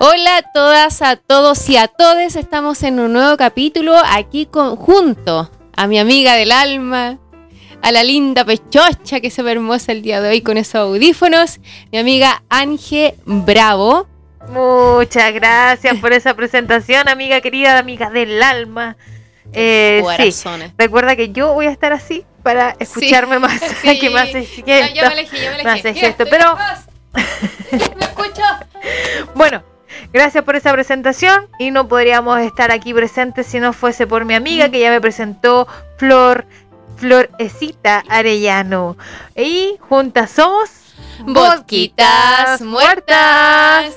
Hola a todas, a todos y a todes. Estamos en un nuevo capítulo aquí con, junto a mi amiga del alma, a la linda pechocha que se ve hermosa el día de hoy con esos audífonos, mi amiga Ángel Bravo. Muchas gracias por esa presentación, amiga querida, amiga del alma. Eh, sí. Recuerda que yo voy a estar así para escucharme más. Sí. que más hace ya, ya, me elegí, ya me elegí. pero... ¿Me escucho? Bueno, Gracias por esa presentación y no podríamos estar aquí presentes si no fuese por mi amiga que ya me presentó Flor Florecita Arellano. Y juntas somos Bosquitas Muertas.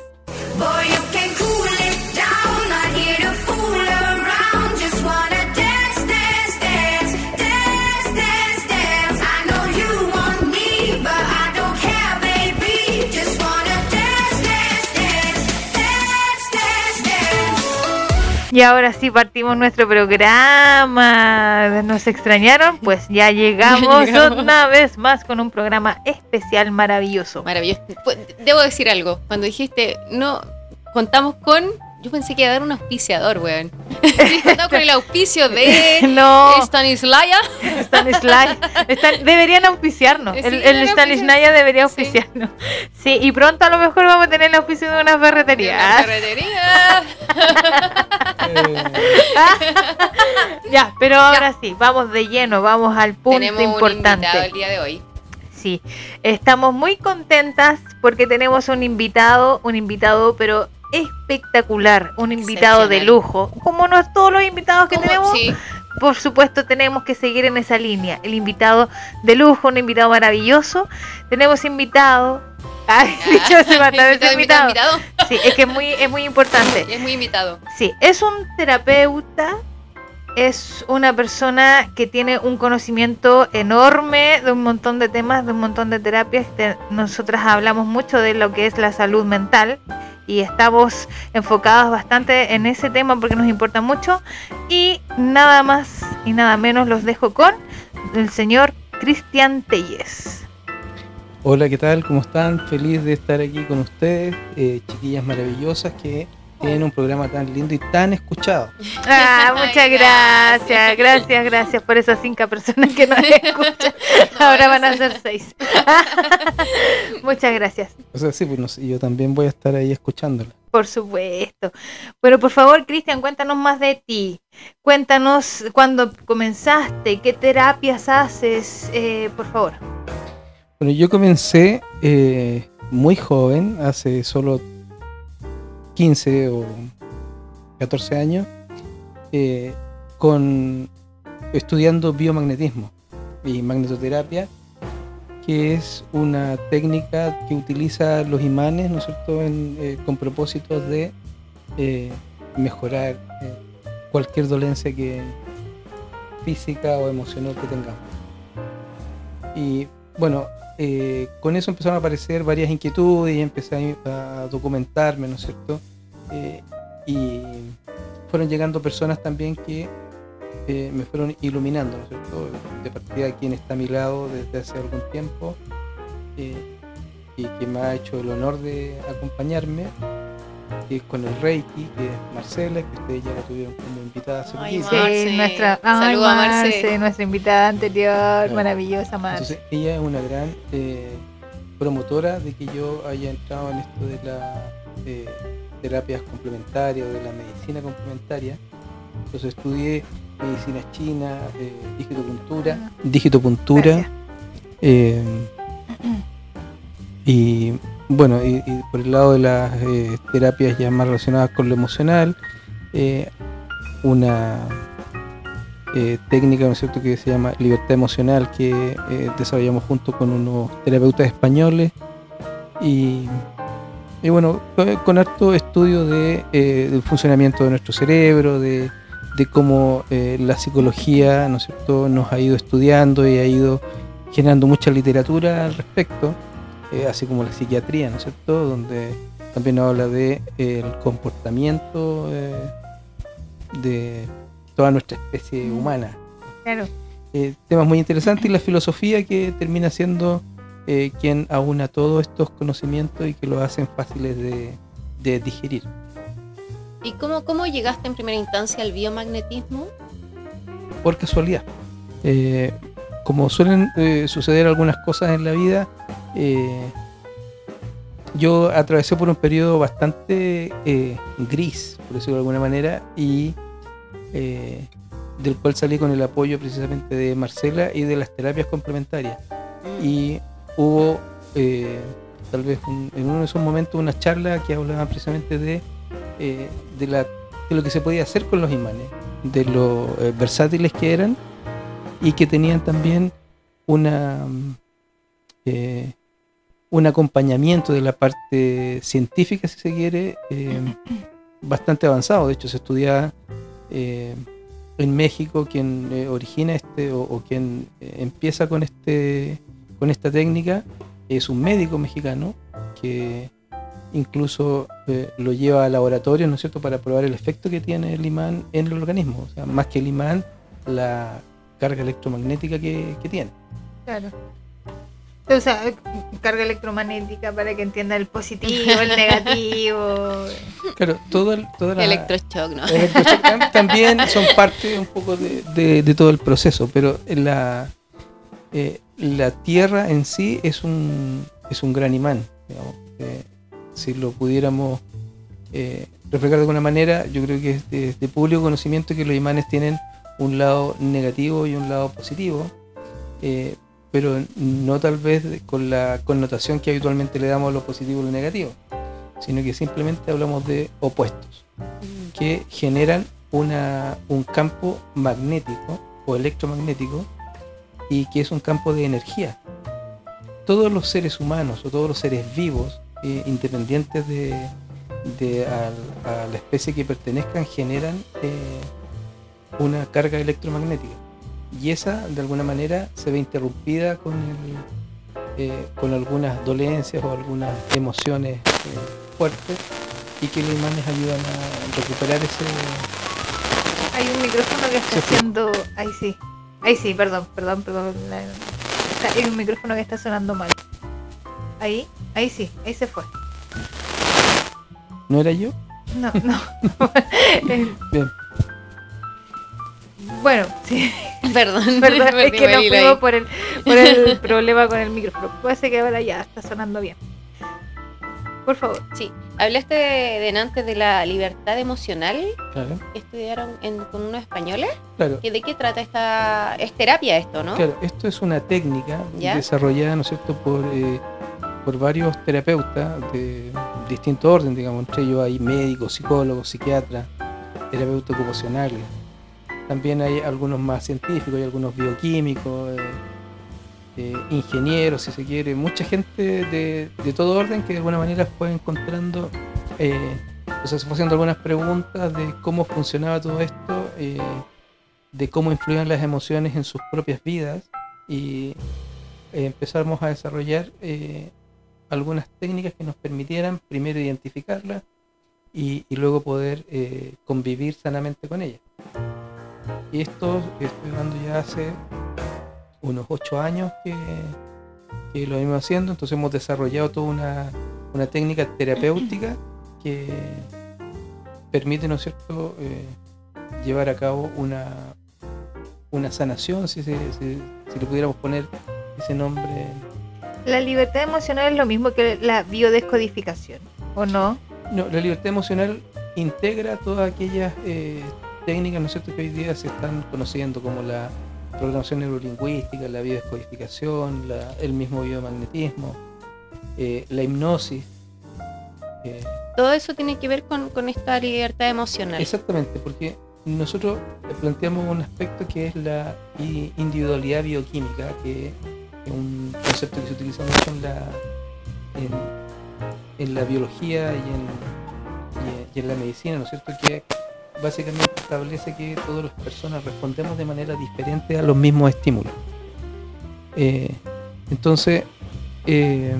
Y ahora sí partimos nuestro programa. ¿Nos extrañaron? Pues ya llegamos, una vez más con un programa especial maravilloso. Maravilloso. Pues, debo decir algo. Cuando dijiste, no, contamos con yo pensé que iba a dar un auspiciador, weón. con el auspicio de no. Stanislaya. Stanislaya. deberían auspiciarnos. el, el Stanislaya debería auspiciarnos. Sí. y pronto a lo mejor vamos a tener el auspicio de. Una ferretería. ya, pero ahora sí, vamos de lleno, vamos al punto tenemos importante. Un el día de hoy. Sí, estamos muy contentas porque tenemos un invitado, un invitado, pero espectacular, un invitado de lujo, como no todos los invitados que tenemos. Por supuesto, tenemos que seguir en esa línea. El invitado de lujo, un invitado maravilloso. Tenemos invitado. Ay, ah, se va a invitado. Sí, es que es muy, es muy importante. Es muy invitado. Sí, es un terapeuta es una persona que tiene un conocimiento enorme de un montón de temas, de un montón de terapias. Nosotras hablamos mucho de lo que es la salud mental y estamos enfocados bastante en ese tema porque nos importa mucho. Y nada más y nada menos los dejo con el señor Cristian Telles. Hola, ¿qué tal? ¿Cómo están? Feliz de estar aquí con ustedes, eh, chiquillas maravillosas que tienen un programa tan lindo y tan escuchado. Ah, muchas gracias, gracias, gracias por esas cinco personas que nos escuchan. Ahora van a ser seis. muchas gracias. O sea, sí, pues yo también voy a estar ahí escuchándola. Por supuesto. Pero por favor, Cristian, cuéntanos más de ti. Cuéntanos cuándo comenzaste, qué terapias haces, eh, por favor. Bueno, yo comencé eh, muy joven, hace solo 15 o 14 años, eh, con estudiando biomagnetismo y magnetoterapia, que es una técnica que utiliza los imanes, ¿no es cierto?, eh, con propósitos de eh, mejorar cualquier dolencia que física o emocional que tengamos. Y bueno, eh, con eso empezaron a aparecer varias inquietudes y empecé a, documentarme, ¿no es cierto? Eh, y fueron llegando personas también que eh, me fueron iluminando, ¿no es cierto? De partida quien está a mi lado desde hace algún tiempo y que me ha hecho el honor de acompañarme que con el Reiki, que es Marcela, que ustedes ya la tuvieron como invitada hace poquito. Sí, nuestra, ay, a Marce. nuestra invitada anterior, maravillosa Marce. Entonces, ella es una gran eh, promotora de que yo haya entrado en esto de las eh, terapias complementarias, de la medicina complementaria. Entonces estudié medicina china, eh, digitopuntura, ah. digitopuntura. Eh, y bueno, y, por el lado de las eh, terapias ya más relacionadas con lo emocional, eh, una eh, técnica ¿no es cierto? que se llama libertad emocional que desarrollamos junto con unos terapeutas españoles y, bueno, con harto estudio de, del funcionamiento de nuestro cerebro, de, de cómo la psicología ¿no es cierto? nos ha ido estudiando y ha ido generando mucha literatura al respecto. Eh, así como la psiquiatría, ¿no es cierto? Donde también habla de eh, el comportamiento eh, de toda nuestra especie humana. Claro. temas muy interesantes y la filosofía que termina siendo quien aúna todos estos conocimientos y que lo hacen fáciles de, de digerir. ¿Y cómo, cómo llegaste en primera instancia al biomagnetismo? Por casualidad. Eh, como suelen eh, suceder algunas cosas en la vida, eh, yo atravesé por un periodo bastante eh, gris, por decirlo de alguna manera, y eh, del cual salí con el apoyo precisamente de Marcela y de las terapias complementarias. Y hubo tal vez en uno de esos momentos una charla que hablaba precisamente de, de, la, de lo que se podía hacer con los imanes, de lo versátiles que eran y que tenían también una un acompañamiento de la parte científica, si se quiere, eh, bastante avanzado. De hecho, se estudia eh, en México quien eh, origina este o, quien empieza con este con esta técnica es un médico mexicano que incluso lo lleva a laboratorio, ¿no es cierto?, para probar el efecto que tiene el imán en el organismo. O sea, más que el imán, la carga electromagnética que, que tiene. Claro. O sea, carga electromagnética para que entienda el positivo, el negativo. Claro, todo el, toda la, Electroshock, ¿no? electroshock tam- también son parte un poco de, de- de todo el proceso, pero la, eh, la Tierra en sí es un, es un gran imán. digamos. Eh, si lo pudiéramos eh, reflejar de alguna manera, yo creo que es de, de público conocimiento que los imanes tienen un lado negativo y un lado positivo, eh, pero no tal vez con la connotación que habitualmente le damos a lo positivo y lo negativo, sino que simplemente hablamos de opuestos que generan una, un campo magnético o electromagnético y que es un campo de energía. Todos los seres humanos o todos los seres vivos, eh, independientes de, de a, la especie que pertenezcan, generan eh, una carga electromagnética. Y esa, de alguna manera, se ve interrumpida con, el, eh, con algunas dolencias o algunas emociones eh, fuertes y que los imanes ayudan a recuperar ese, Hay un micrófono que está haciendo. Ahí sí. Ahí sí, perdón, perdón, perdón. Hay un micrófono que está sonando mal. Ahí, ahí sí, ahí se fue. ¿No era yo? No, no. Bien. bueno, sí, Perdón, perdón, es que ahí. fuimos por el, por el problema con el micrófono. Puede ser que ahora ya está sonando bien. Por favor. Sí, hablaste de, de antes de la libertad emocional Claro, que estudiaron en- con unos españoles. claro. ¿Que ¿De qué trata esta es terapia esto, no? Claro, esto es una técnica ¿Ya? desarrollada, ¿no es cierto?, por, eh, por varios terapeutas de distinto orden, digamos, entre ellos hay médicos, psicólogos, psiquiatras, terapeutas ocupacionales. También hay algunos más científicos, hay algunos bioquímicos, eh, eh, ingenieros, si se quiere, mucha gente de, de todo orden que de alguna manera fue encontrando, eh, o sea, se fue haciendo algunas preguntas de cómo funcionaba todo esto, de cómo influían las emociones en sus propias vidas y empezamos a desarrollar algunas técnicas que nos permitieran primero identificarlas y, luego poder convivir sanamente con ellas. Y esto estoy hablando ya hace unos ocho años que, que lo venimos haciendo, entonces hemos desarrollado toda una, una técnica terapéutica que permite, ¿no es cierto?, eh, llevar a cabo una, una sanación, si, se- si- si le pudiéramos poner ese nombre. La libertad emocional es lo mismo que la biodescodificación, ¿o no? No, la libertad emocional integra todas aquellas eh, técnicas, ¿no es cierto?, que hoy día se están conociendo como la programación neurolingüística, la biodescodificación, la- el mismo biomagnetismo, eh, la hipnosis. eh, Todo eso tiene que ver con, con esta libertad emocional. Exactamente, porque nosotros planteamos un aspecto que es la individualidad bioquímica, que es un concepto que se utiliza mucho en la, en, en la biología y en, y en- y en la medicina, ¿no es cierto? Que básicamente establece que todas las personas respondemos de manera diferente a los mismos estímulos. Eh, entonces, eh,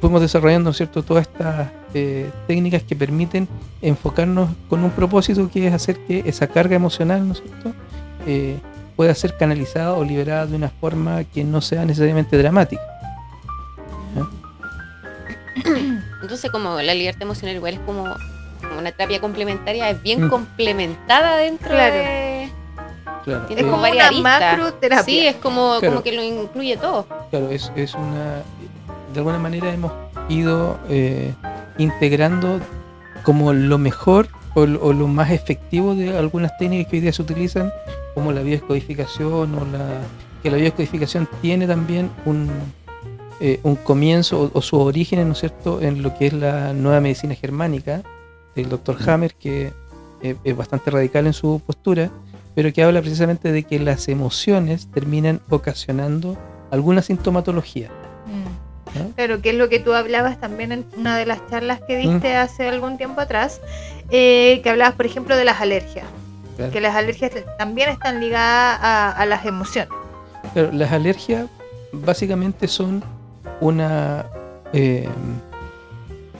fuimos desarrollando, ¿no es cierto?, todas estas eh, técnicas que permiten enfocarnos con un propósito que es hacer que esa carga emocional, ¿no es cierto?, pueda ser canalizada o liberada de una forma que no sea necesariamente dramática. Entonces como la libertad emocional igual es como una terapia complementaria, es bien Mm. complementada dentro Claro. de... Claro, Tiene Es como una aristas. macro terapia. Sí, es como, Claro. como que lo incluye todo. claro, es, es una. De alguna manera hemos ido eh, integrando como lo mejor o, lo- o lo más efectivo de algunas técnicas que hoy día se utilizan, como la biodescodificación o la. que la biodescodificación tiene también un. eh, un comienzo o, o sus orígenes, ¿no es cierto?, en lo que es la nueva medicina germánica del doctor Hammer, que eh, es bastante radical en su postura, pero que habla precisamente de que las emociones terminan ocasionando alguna sintomatología. Mm. ¿no? Claro, que es lo que tú hablabas también en una de las charlas que Mm. diste hace algún tiempo atrás, eh, que hablabas, por ejemplo, de las alergias. Claro. Que las alergias también están ligadas a, a las emociones. Claro, las alergias básicamente son una, eh,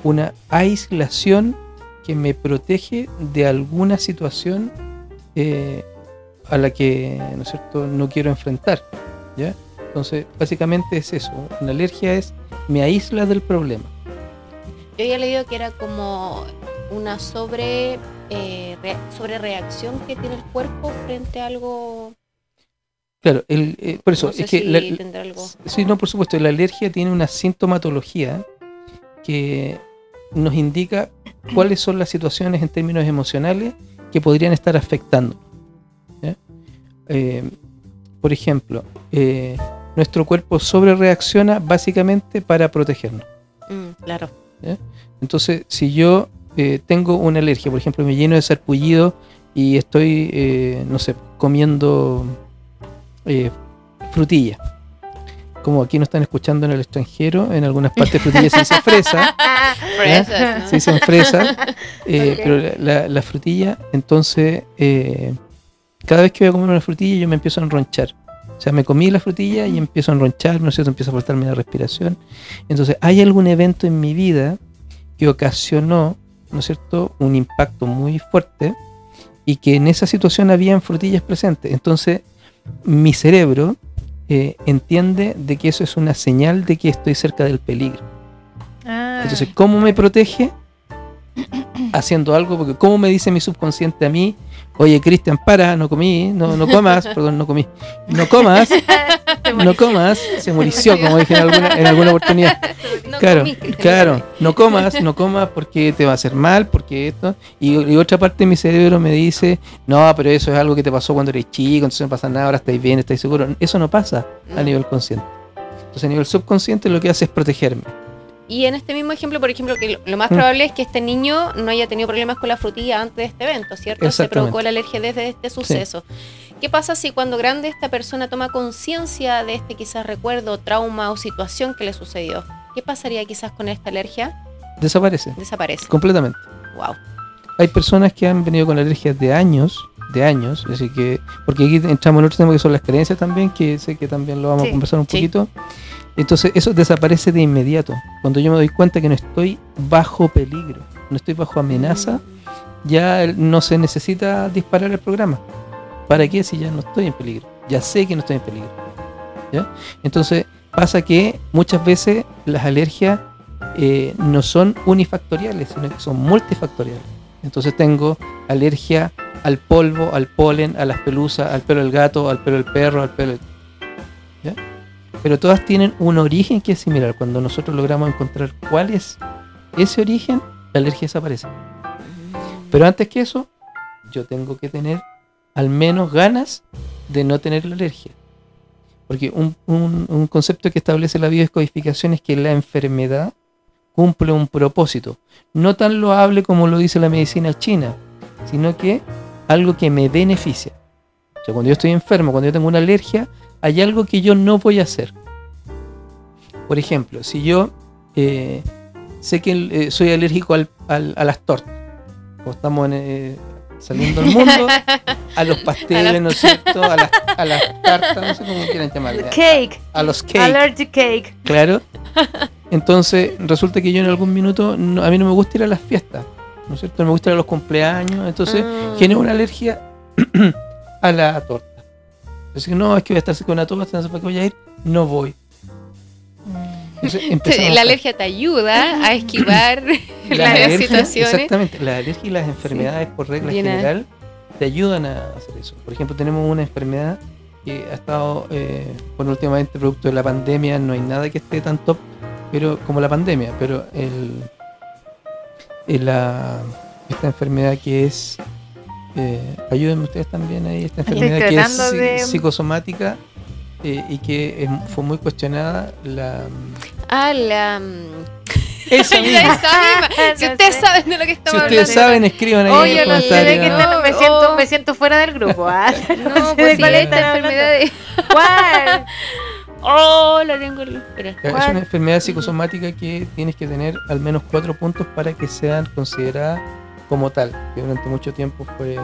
una aislación que me protege de alguna situación eh, a la que ¿no, es cierto? no quiero enfrentar. ¿ya? Entonces, básicamente es eso. Una alergia es me aísla del problema. Yo había leído que era como una sobre, eh, re- sobre reacción que tiene el cuerpo frente a algo. Claro, el, eh, por eso no sé es que si la- algo. Sí, no, por supuesto. La alergia tiene una sintomatología que nos indica cuáles son las situaciones en términos emocionales que podrían estar afectando. Eh, por ejemplo, eh, nuestro cuerpo sobre reacciona básicamente para protegernos. Mm, claro. Entonces, si yo eh, tengo una alergia, por ejemplo, me lleno de sarpullido y estoy, no sé, comiendo frutilla. Como aquí nos están escuchando en el extranjero, en algunas partes frutilla se dice fresa, Fresas, ¿no? se dicen fresa, eh, pero la, la- la frutilla, entonces, eh, cada vez que voy a comer una frutilla yo me empiezo a enronchar. O sea, me comí la frutilla y empiezo a enronchar, ¿no es cierto? Empiezo a faltarme la respiración. Entonces, hay algún evento en mi vida que ocasionó, ¿no es cierto?, un impacto muy fuerte y que en esa situación habían frutillas presentes. Entonces, mi cerebro eh, entiende de que eso es una señal de que estoy cerca del peligro. Ah, Entonces, ¿cómo me protege? Haciendo algo, porque ¿cómo me dice mi subconsciente a mí? Oye, Cristian, para, no comí, no, no comas, perdón, no comí. No comas, no comas, se murició, como dije en alguna, en alguna oportunidad. No claro, comí, claro, no comas, no comas porque te va a hacer mal, porque esto. Y, y otra parte de mi cerebro me dice, no, pero eso es algo que te pasó cuando eres chico, entonces no pasa nada, ahora estáis bien, estáis seguro. Eso no pasa a No. nivel consciente. Entonces a nivel subconsciente lo que hace es protegerme. Y en este mismo ejemplo, por ejemplo, que lo, lo más Mm. probable es que este niño no haya tenido problemas con la frutilla antes de este evento, ¿cierto? Se provocó la alergia desde este suceso. ¿Qué pasa si cuando grande esta persona toma conciencia de este quizás recuerdo, trauma o situación que le sucedió? ¿Qué pasaría quizás con esta alergia? Desaparece Desaparece. completamente. Wow. Hay personas que han venido con alergias de años, de años, así que, porque aquí entramos en otro tema que son las creencias también, que sé que también lo vamos Sí, a conversar un sí. poquito. Entonces eso desaparece de inmediato. Cuando yo me doy cuenta que no estoy bajo peligro, no estoy bajo amenaza, ya no se necesita disparar el programa. ¿Para qué si ya no estoy en peligro? Ya sé que no estoy en peligro. ¿ya? Entonces pasa que muchas veces las alergias eh, no son unifactoriales, sino que son multifactoriales. Entonces tengo alergia al polvo, al polen, a las pelusas, al pelo del gato, al pelo del perro, al pelo del... ¿ya? Pero todas tienen un origen que es similar. Cuando nosotros logramos encontrar cuál es ese origen, la alergia desaparece. Pero antes que eso, yo tengo que tener al menos ganas de no tener la alergia. Porque un, un- concepto que establece la biodescodificación es que la enfermedad cumple un propósito. No tan loable como lo dice la medicina china, sino que algo que me beneficia. O sea, cuando yo estoy enfermo, cuando yo tengo una alergia, hay algo que yo no voy a hacer. Por ejemplo, si yo eh, sé que eh, soy alérgico al- al- a las tortas, como estamos en, eh, saliendo al mundo, a los pasteles, ¿no es cierto? A las, a las tartas, no sé cómo quieran llamarle. Cake. A los cakes. Allergic cake. Claro. Entonces, resulta que yo en algún minuto, no- a mí no me gusta ir a las fiestas, ¿no es cierto? No me gusta ir a los cumpleaños, entonces Ah. genero una alergia a la torta. Así que no, es que voy a estar de una torta, no sé para qué voy a ir, no voy. Entonces, empezamos La alergia te ayuda a esquivar la las alergia- situaciones. Exactamente, las alergias y las enfermedades por regla Bien, ¿eh? general te ayudan a hacer eso. Por ejemplo, tenemos una enfermedad que ha estado, eh, bueno, últimamente producto de la pandemia, no hay nada que esté tan top, pero como la pandemia, pero el, el, la, esta enfermedad que es, eh, ayúdenme ustedes también ahí, esta enfermedad que es de- psicosomática eh, y que es- fue muy cuestionada, la... Ah, la. mm, Esa misma. esa misma. Si ustedes saben de lo que Si estamos ustedes hablando. saben, escriban ahí Oh, en yo el no sé de qué comentario. están, me No, siento, oh. me siento fuera del grupo. ¿ah? No, sé pues de cuál esta enfermedad de. ¿Cuál? Oh, la tengo. Espera. Es una enfermedad psicosomática que tienes que tener al menos cuatro puntos para que sean consideradas como tal, que durante mucho tiempo fue...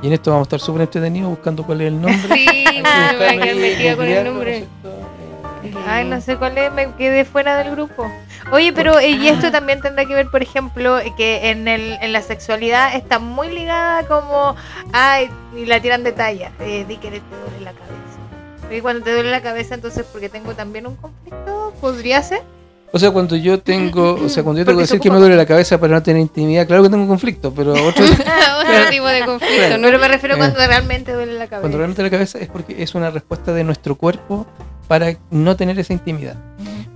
Y en esto vamos a estar súper entretenidos buscando cuál es el nombre. Sí, me voy a buscarlo quedar ahí, metida con el googlearlo, nombre. ¿no es cierto? Eh, Ay, no sé cuál es, me quedé fuera del grupo. Oye, pero eh, y esto también tendrá que ver, por ejemplo, que en, el, en la sexualidad está muy ligada como, ay, y la tiran de talla, eh, di que te duele la cabeza. Y cuando te duele la cabeza, entonces porque tengo también un conflicto, podría ser. O sea, cuando yo tengo, o sea, cuando yo tengo Porque que decir que me duele la cabeza para no tener intimidad, claro que tengo conflicto, pero otro, Otro tipo de conflicto, ¿no? Pero me refiero Eh. cuando realmente duele la cabeza. cuando realmente la cabeza es porque es una respuesta de nuestro cuerpo para no tener esa intimidad.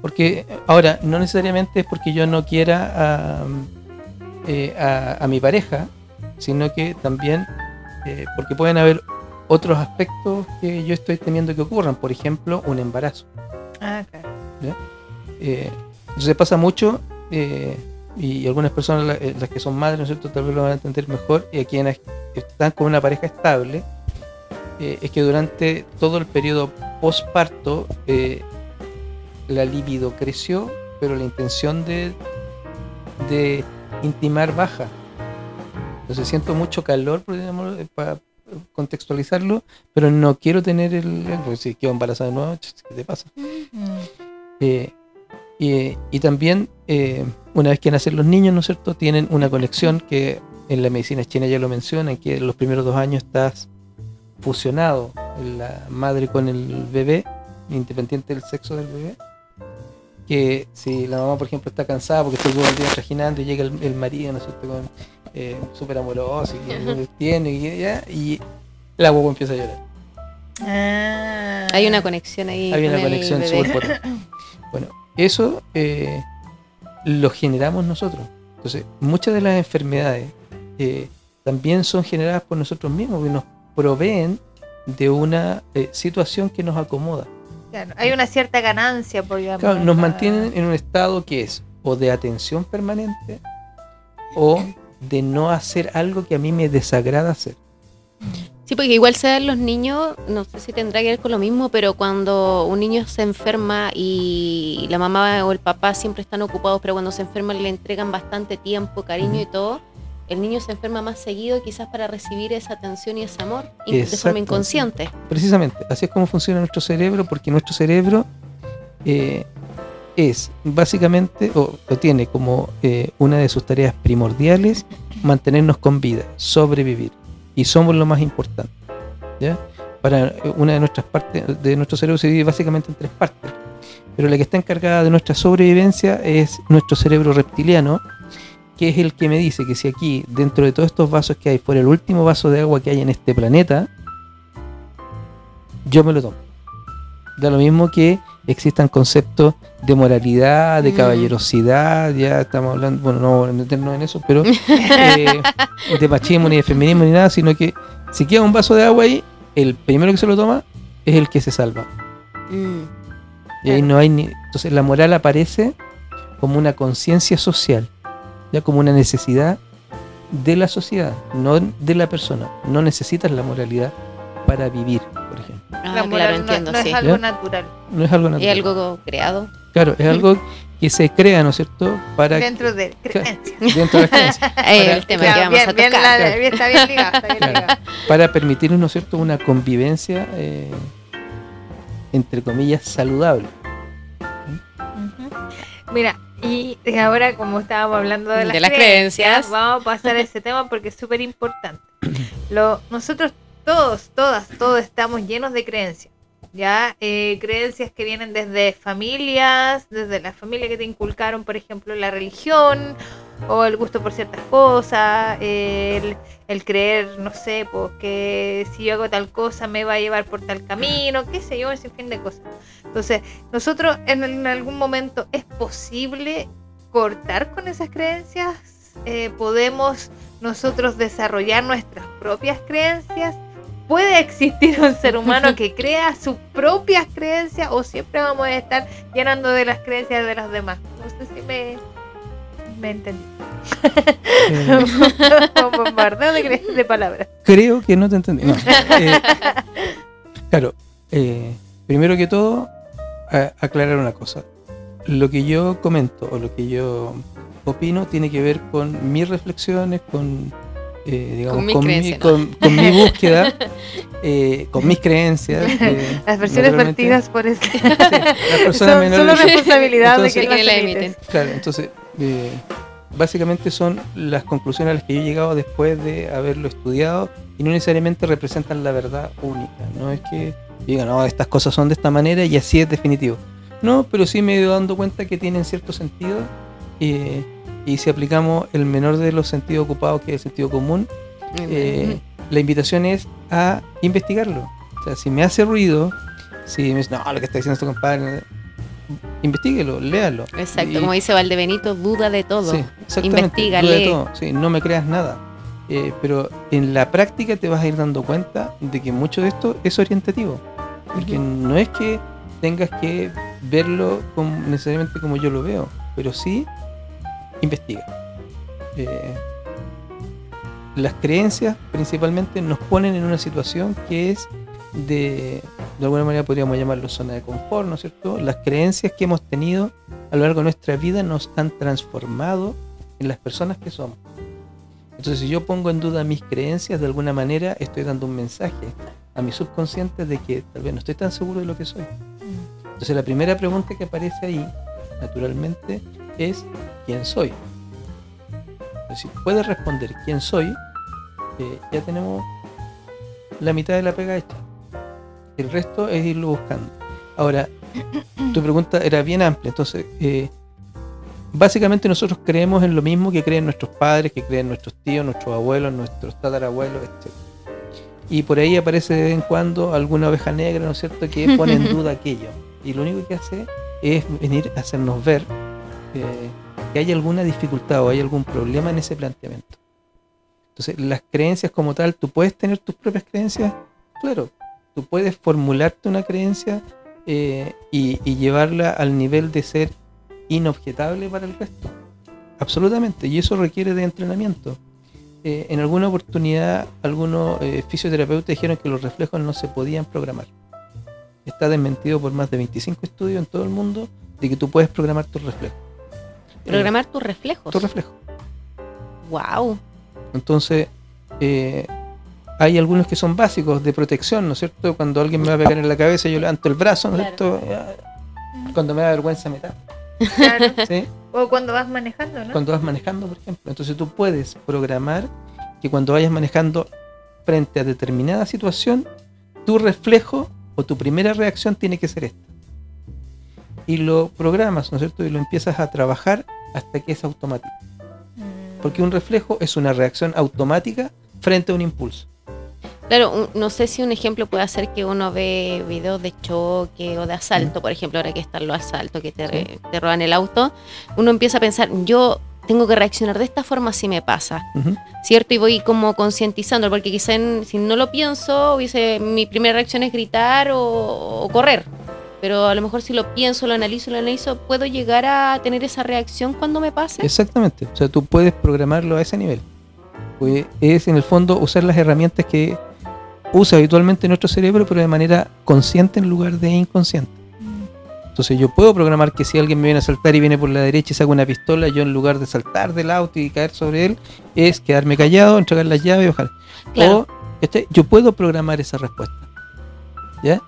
Porque ahora, no necesariamente es porque yo no quiera a, eh, a, a mi pareja, sino que también eh, porque pueden haber otros aspectos que yo estoy temiendo que ocurran, por ejemplo, un embarazo. Ah, claro. Eh, entonces pasa mucho, eh, y algunas personas, la- eh, las que son madres, ¿no es cierto?, tal vez lo van a entender mejor, y a quienes están con una pareja estable, eh, es que durante todo el periodo postparto, la libido creció, pero la intención de, de intimar baja. Entonces siento mucho calor, para contextualizarlo, pero no quiero tener el... el- Pues si quedo embarazada de nuevo, ¿qué te pasa? Eh, y, y también, eh, una vez que nacen los niños, ¿no es cierto?, tienen una conexión que en la medicina china ya lo mencionan, que en los primeros dos años estás fusionado, la madre con el bebé, independiente del sexo del bebé. Que si la mamá, por ejemplo, está cansada porque está todo el día trajinando y llega el, el marido, ¿no es cierto?, con, eh, súper amoroso y, que tiene y, ya, y la huevo empieza a llorar. Ah. Hay una conexión ahí. Hay una conexión súper potente. Bueno, eso eh, lo generamos nosotros. Entonces, muchas de las enfermedades eh, también son generadas por nosotros mismos, que nos proveen de una eh, situación que nos acomoda. Claro, hay una cierta ganancia por digamos, Claro, nos mantienen en un estado que es o de atención permanente o de no hacer algo que a mí me desagrada hacer. Sí, porque igual se dan los niños, no sé si tendrá que ver con lo mismo, pero cuando un niño se enferma y la mamá o el papá siempre están ocupados, pero cuando se enferma le entregan bastante tiempo, cariño y todo, el niño se enferma más seguido quizás para recibir esa atención y ese amor in- de Exacto. forma inconsciente. Precisamente, así es como funciona nuestro cerebro, porque nuestro cerebro eh, es básicamente, o, o tiene como eh, una de sus tareas primordiales, mantenernos con vida, sobrevivir. Y somos lo más importante. Para eh, una de nuestras partes, de nuestro cerebro se divide básicamente en tres partes. Pero la que está encargada de nuestra sobrevivencia es nuestro cerebro reptiliano, que es el que me dice que si aquí, dentro de todos estos vasos que hay, fuera el último vaso de agua que hay en este planeta, yo me lo tomo. Da lo mismo que existan conceptos de moralidad, de Mm. caballerosidad, ya estamos hablando, bueno, no vamos a meternos en eso, pero eh, de machismo ni de feminismo ni nada, sino que si queda un vaso de agua ahí, el primero que se lo toma es el que se salva. Mm. Y ahí no hay ni. Entonces la moral aparece como una conciencia social, ya como una necesidad de la sociedad, no de la persona. No necesitas la moralidad para vivir, por ejemplo. Ah, La claro, moral no- entiendo, no, sí. es algo ¿Ya? natural. No es algo Es natural. algo creado. Claro, es algo que se crea, ¿no es cierto? Para Dentro de creencia. dentro de las creencias. El tema que vamos bien, a bien tocar. la- Claro. bien, está bien ligado, está bien Claro. ligado. para permitirnos, ¿no es cierto?, una convivencia, eh, entre comillas, saludable. Mira, y ahora como estábamos hablando de De las, creencias, creencias. vamos a pasar a ese tema porque es súper importante. Nosotros todos, todas, todos estamos llenos de creencias. Ya eh, creencias que vienen desde familias, desde la familia que te inculcaron, por ejemplo, la religión o el gusto por ciertas cosas, el, creer, no sé, pues que si yo hago tal cosa me va a llevar por tal camino, qué sé yo, ese fin de cosas. Entonces, nosotros en, en algún momento es posible cortar con esas creencias, Eh, podemos nosotros desarrollar nuestras propias creencias. ¿Puede existir un ser humano que crea sus propias creencias o siempre vamos a estar llenando de las creencias de los demás? No sé si me, me entendí. Un bombardeo de, de palabras. creo que no te entendí. No. Eh, claro, eh, primero que todo, a- aclarar una cosa. Lo que yo comento o lo que yo opino tiene que ver con mis reflexiones, con, eh, digamos, Con mi, con- con mi búsqueda, eh, con mis creencias. eh, Las versiones naturalmente. vertidas por eso. Sí, las personas son menores- solo responsabilidad Entonces- de Que quien la emiten. Claro, entonces, eh, básicamente son las conclusiones a las que yo he llegado después de haberlo estudiado y no necesariamente representan la verdad única. No es que digan, no, estas cosas son de esta manera y así es definitivo. No, pero sí me he ido dando cuenta que tienen cierto sentido eh, y si aplicamos el menor de los sentidos ocupados, que es el sentido común, eh, la invitación es a investigarlo. O sea, si me hace ruido, si me dice, no, lo que está diciendo este compadre, investiguelo, léalo. Exacto, Y- como dice Valdebenito, duda de todo. Sí. Investiga, duda de todo. Sí, no me creas nada. Eh, pero en la práctica te vas a ir dando cuenta de que mucho de esto es orientativo. Porque Ujú. no es que tengas que verlo como- necesariamente como yo lo veo, pero sí investiga. Eh, las creencias principalmente nos ponen en una situación que es de, de alguna manera podríamos llamarlo zona de confort, ¿no es cierto? Las creencias que hemos tenido a lo largo de nuestra vida nos han transformado en las personas que somos. Entonces, si yo pongo en duda mis creencias, de alguna manera estoy dando un mensaje a mi subconsciente de que tal vez no estoy tan seguro de lo que soy. Entonces, la primera pregunta que aparece ahí, naturalmente, es ¿quién soy? Entonces, si puedes responder quién soy, eh, ya tenemos la mitad de la pega hecha. El resto es irlo buscando. Ahora, tu pregunta era bien amplia, entonces, eh, básicamente nosotros creemos en lo mismo que creen nuestros padres, que creen nuestros tíos, nuestros abuelos, nuestros tatarabuelos, etc. Y por ahí aparece de vez en cuando alguna oveja negra, ¿no es cierto?, que pone en duda aquello. Y lo único que hace es venir a hacernos ver eh, que hay alguna dificultad o hay algún problema en ese planteamiento. Entonces, las creencias como tal, tú puedes tener tus propias creencias, claro, tú puedes formularte una creencia eh, y, y llevarla al nivel de ser inobjetable para el resto. Absolutamente, y eso requiere de entrenamiento. Eh, en alguna oportunidad, algunos eh, fisioterapeutas dijeron que los reflejos no se podían programar. Está desmentido por más de 25 estudios en todo el mundo de que tú puedes programar tus reflejos. Programar tus reflejos. Eh, tu reflejo. Wow. Entonces, eh, hay algunos que son básicos de protección, ¿no es cierto? Cuando alguien me va a pegar en la cabeza, yo levanto el brazo, ¿no es Claro. cierto? Cuando me da vergüenza, me tapo. Claro. ¿sí? O cuando vas manejando, ¿no? Cuando vas manejando, por ejemplo. Entonces tú puedes programar que cuando vayas manejando frente a determinada situación, tu reflejo o tu primera reacción tiene que ser esta. Y lo programas, ¿no es cierto? Y lo empiezas a trabajar hasta que es automático. Mm. Porque un reflejo es una reacción automática frente a un impulso. Claro, no sé si un ejemplo puede ser que uno ve videos de choque o de asalto, por ejemplo, ahora que están los asaltos, que te, re- te roban el auto, uno empieza a pensar, yo tengo que reaccionar de esta forma si me pasa. ¿cierto? Y voy como concientizando, porque quizá en- si no lo pienso, hubiese, mi primera reacción es gritar o, o correr. Pero a lo mejor si lo pienso, lo analizo, lo analizo, puedo llegar a tener esa reacción cuando me pase. Exactamente. O sea, tú puedes programarlo a ese nivel. Pues es en el fondo usar las herramientas que usa habitualmente nuestro cerebro, pero de manera consciente en lugar de inconsciente. Entonces yo puedo programar que si alguien me viene a saltar y viene por la derecha y saca una pistola, yo en lugar de saltar del auto y caer sobre él, es quedarme callado, entregar las llaves y bajar. Claro. O, ¿cachai? yo puedo programar esa respuesta. ¿Ya?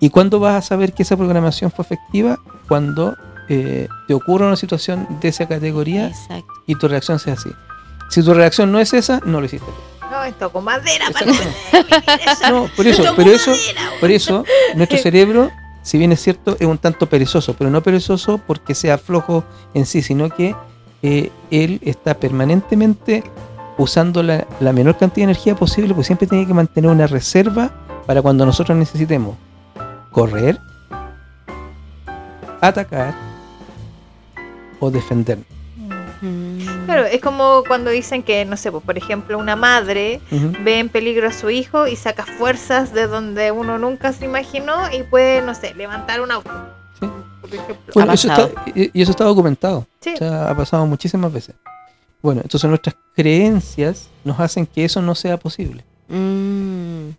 ¿Y cuándo vas a saber que esa programación fue efectiva? Cuando eh, te ocurra una situación de esa categoría Exacto. y tu reacción sea así. Si tu reacción no es esa, no lo hiciste. No, esto con madera para. No, por eso, pero eso, madera, por eso, nuestro cerebro, si bien es cierto, es un tanto perezoso, pero no perezoso porque sea flojo en sí, sino que eh, él está permanentemente usando la, la menor cantidad de energía posible, porque siempre tiene que mantener una reserva para cuando nosotros necesitemos correr, atacar o defendernos. Claro, es como cuando dicen que, no sé, pues, por ejemplo, una madre ve en peligro a su hijo y saca fuerzas de donde uno nunca se imaginó y puede, no sé, levantar un auto. Sí. Por ejemplo. Bueno, eso está, y y eso está documentado. Sí. O sea, ha pasado muchísimas veces. Bueno, entonces nuestras creencias nos hacen que eso no sea posible. Mm.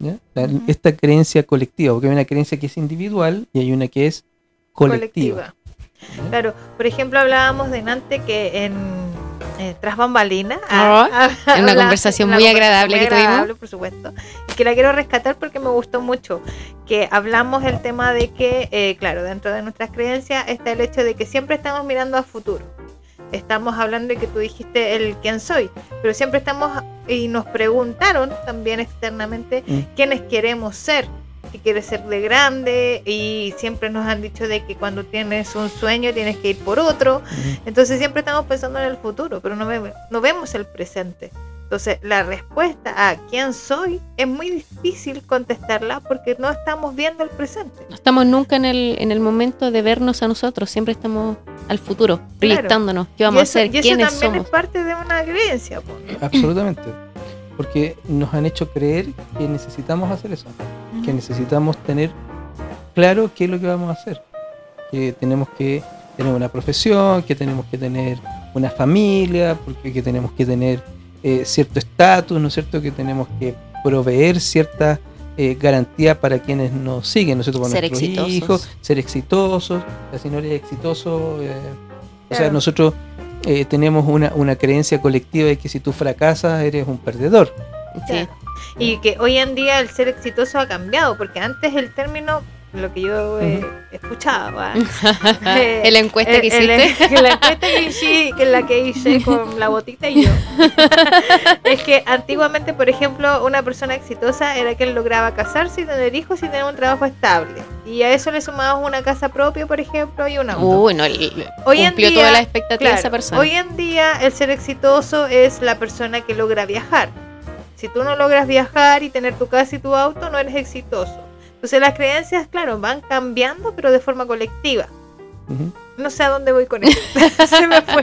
¿Ya? La- Ujú. Esta creencia colectiva, porque hay una creencia que es individual y hay una que es colectiva. Claro, por ejemplo, hablábamos de Nante que en eh, Tras Bambalina. Ah, ah, en una conversación muy agradable que tuvimos. agradable, por supuesto. Y que la quiero rescatar porque me gustó mucho. Que hablamos el tema de que, eh, claro, dentro de nuestras creencias está el hecho de que siempre estamos mirando a futuro. Estamos hablando de que tú dijiste el quién soy, pero siempre estamos y nos preguntaron también externamente Mm. quiénes queremos ser, que quieres ser de grande y siempre nos han dicho de que cuando tienes un sueño tienes que ir por otro. Ujú. Entonces siempre estamos pensando en el futuro, pero no, ve- no vemos el presente. Entonces la respuesta a quién soy es muy difícil contestarla porque no estamos viendo el presente. No estamos nunca en el, en el momento de vernos a nosotros, siempre estamos al futuro, proyectándonos, qué vamos a eso, hacer, y eso quiénes también somos. es parte de una creencia. po. Absolutamente. Porque nos han hecho creer que necesitamos hacer eso. que necesitamos tener claro qué es lo que vamos a hacer. Que tenemos que tener una profesión, que tenemos que tener una familia, porque que tenemos que tener eh, cierto estatus, ¿no es cierto? Que tenemos que proveer cierta eh, garantía para quienes nos siguen, ¿no es cierto? Para Ser nuestros exitosos. hijos, ser exitosos. O sea, si no eres exitoso, eh, o sea, Claro. nosotros eh, tenemos una, una creencia colectiva de que si tú fracasas eres un perdedor. Sí. Claro. Y que hoy en día el ser exitoso ha cambiado, porque antes el término, lo que yo eh, escuchaba, eh, en la encuesta que el- el- hiciste. en la encuesta que hice, que la que hice con la botita y yo, es que antiguamente, por ejemplo, una persona exitosa era que él lograba casarse y tener hijos y tener un trabajo estable. Y a eso le sumabas una casa propia, por ejemplo, y un auto. Uy, no, Hoy en cumplió día, todas las expectativas de esa persona. Hoy en día el ser exitoso es la persona que logra viajar. Si tú no logras viajar y tener tu casa y tu auto, no eres exitoso. Entonces las creencias, claro, van cambiando, pero de forma colectiva. No sé a dónde voy con esto. Se me fue.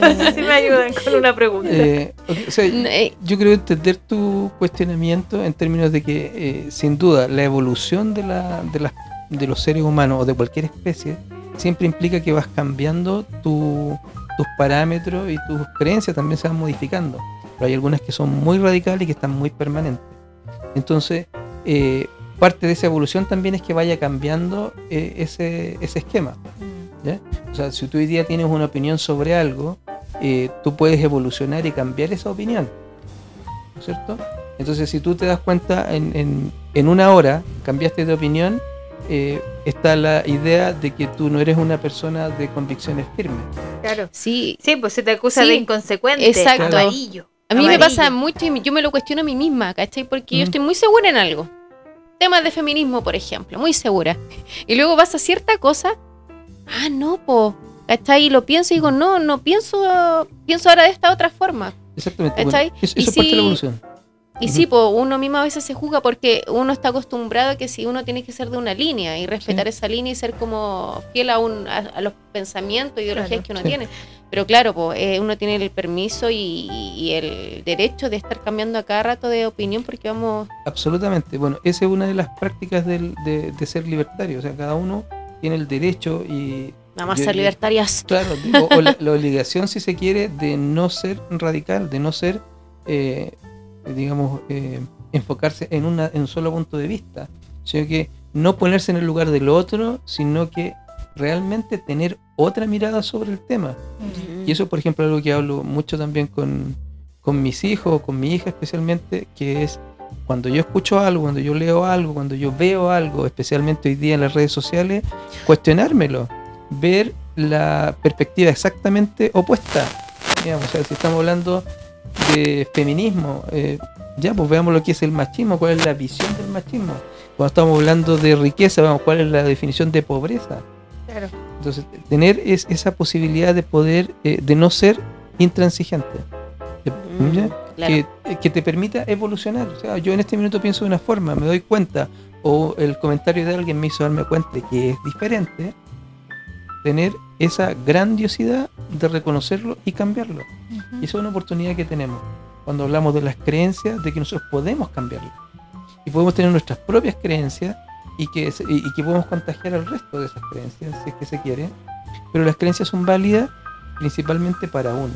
No sé si me ayudan con una pregunta. Eh, ok, o sea, Eh, Yo creo entender tu cuestionamiento en términos de que, eh, sin duda, la evolución de, la, de, las- de los seres humanos o de cualquier especie siempre implica que vas cambiando tu- tus parámetros y tus creencias también se van modificando. Pero hay algunas que son muy radicales y que están muy permanentes. Entonces, eh, parte de esa evolución también es que vaya cambiando eh, ese, ese esquema. ¿ya? O sea, si tú hoy día tienes una opinión sobre algo, eh, tú puedes evolucionar y cambiar esa opinión. ¿no es cierto? Entonces, si tú te das cuenta en, en- en una hora, cambiaste de opinión, eh, está la idea de que tú no eres una persona de convicciones firmes. Claro. sí, Sí, pues se te acusa Sí, de inconsecuente. exacto. Amarillo. a mí me amarillo. pasa mucho y yo me lo cuestiono a mí misma, ¿cachai? Porque yo Ujú. estoy muy segura en algo. Temas de feminismo, por ejemplo, muy segura. Y luego pasa cierta cosa, ah, no, po, ¿cachai? Y lo pienso y digo, no, no pienso, pienso ahora de esta otra forma. Exactamente. ¿Cachai? bueno, eso Y eso es parte de si- la evolución. Y sí, po, uno mismo a veces se juzga porque uno está acostumbrado a que si uno tiene que ser de una línea y respetar esa línea y ser como fiel a, un, a, a los pensamientos, ideologías Claro, que uno sí. tiene. Pero claro, po, eh, uno tiene el permiso y, y el derecho de estar cambiando a cada rato de opinión porque vamos... Absolutamente. Bueno, esa es una de las prácticas del- de, de ser libertario. O sea, cada uno tiene el derecho y, Vamos a Yo- ser libertarias. claro, digo, o la, la obligación, si se quiere, de no ser radical, de no ser, eh, digamos, eh, enfocarse en, una, en un solo punto de vista, sino que no ponerse en el lugar del otro, sino que realmente tener otra mirada sobre el tema. Y eso, por ejemplo, algo que hablo mucho también con, con mis hijos, con mi hija especialmente, que es cuando yo escucho algo, cuando yo leo algo, cuando yo veo algo, especialmente hoy día en las redes sociales, cuestionármelo, ver la perspectiva exactamente opuesta. Digamos, o sea, si estamos hablando de feminismo. eh, ya, pues veamos lo que es el machismo, cuál es la visión del machismo. Cuando estamos hablando de riqueza, veamos cuál es la definición de pobreza. Claro. Entonces, tener es, esa posibilidad de poder, eh, de no ser intransigente. Mm, claro. que, que te permita evolucionar. O sea, yo en este minuto pienso de una forma, me doy cuenta, o el comentario de alguien me hizo darme cuenta que es diferente, tener esa grandiosidad de reconocerlo y cambiarlo. Y esa es una oportunidad que tenemos cuando hablamos de las creencias, de que nosotros podemos cambiarlas. Y podemos tener nuestras propias creencias y que, y, que podemos contagiar al resto de esas creencias, si es que se quiere. Pero las creencias son válidas principalmente para uno.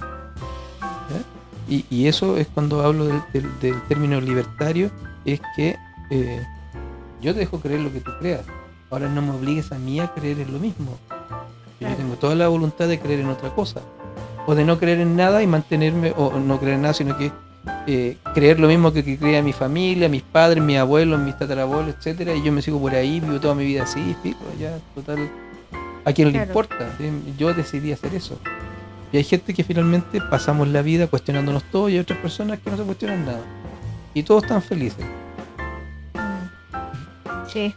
Y, y eso es cuando hablo del, del- del término libertario, es que eh, yo te dejo creer lo que tú creas. Ahora no me obligues a mí a creer en lo mismo. Yo Claro. tengo toda la voluntad de creer en otra cosa. O de no creer en nada y mantenerme, o no creer en nada, sino que eh, creer lo mismo que, que creía mi familia, mis padres, mis abuelos, mis tatarabuelos, etcétera, y yo me sigo por ahí, vivo toda mi vida así, fijo, ya, total, a quién le importa, ¿sí? yo decidí hacer eso. Y hay gente que finalmente pasamos la vida cuestionándonos todo y hay otras personas que no se cuestionan nada. Y todos están felices. Mm. Sí.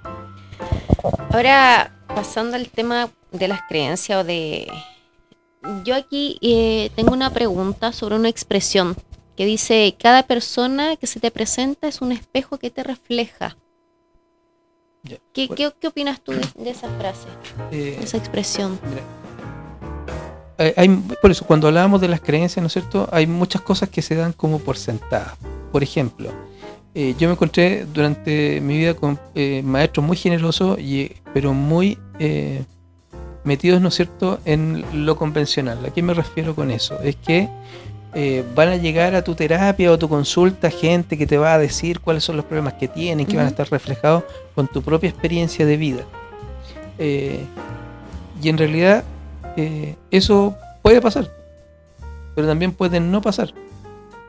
Ahora, pasando al tema de las creencias o de... Yo aquí eh, tengo una pregunta sobre una expresión que dice, cada persona que se te presenta es un espejo que te refleja. ¿Qué, bueno. qué, qué opinas tú de, de esa frase, Eh, esa expresión? Mira, hay- hay- por eso, cuando hablábamos de las creencias, ¿no es cierto? Hay muchas cosas que se dan como por sentadas. Por ejemplo, eh, yo me encontré durante mi vida con eh, maestros muy generosos, y, pero muy eh, metidos, ¿no es cierto?, en lo convencional. ¿A qué me refiero con eso? Es que eh, van a llegar a tu terapia o tu consulta gente que te va a decir cuáles son los problemas que tienen, que van a estar reflejados con tu propia experiencia de vida. Eh, y en realidad eh, eso puede pasar, pero también puede no pasar.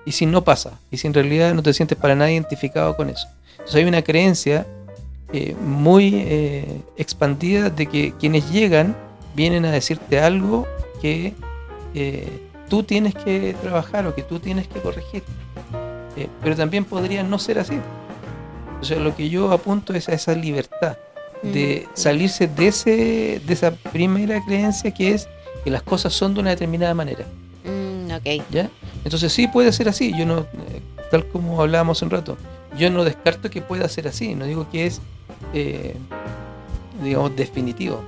Y si no pasa, y si en realidad no te sientes para nada identificado con eso. Entonces hay una creencia muy expandida de que quienes llegan vienen a decirte algo que tú tienes que trabajar o que tú tienes que corregir. Eh, pero también podría no ser así. O sea, lo que yo apunto es a esa libertad de salirse de, ese, de esa primera creencia que es que las cosas son de una determinada manera. Mm, ok. ¿ya? Entonces sí puede ser así, yo no, eh, tal como hablábamos un rato, yo no descarto que pueda ser así, no digo que es, eh, digamos, definitivo,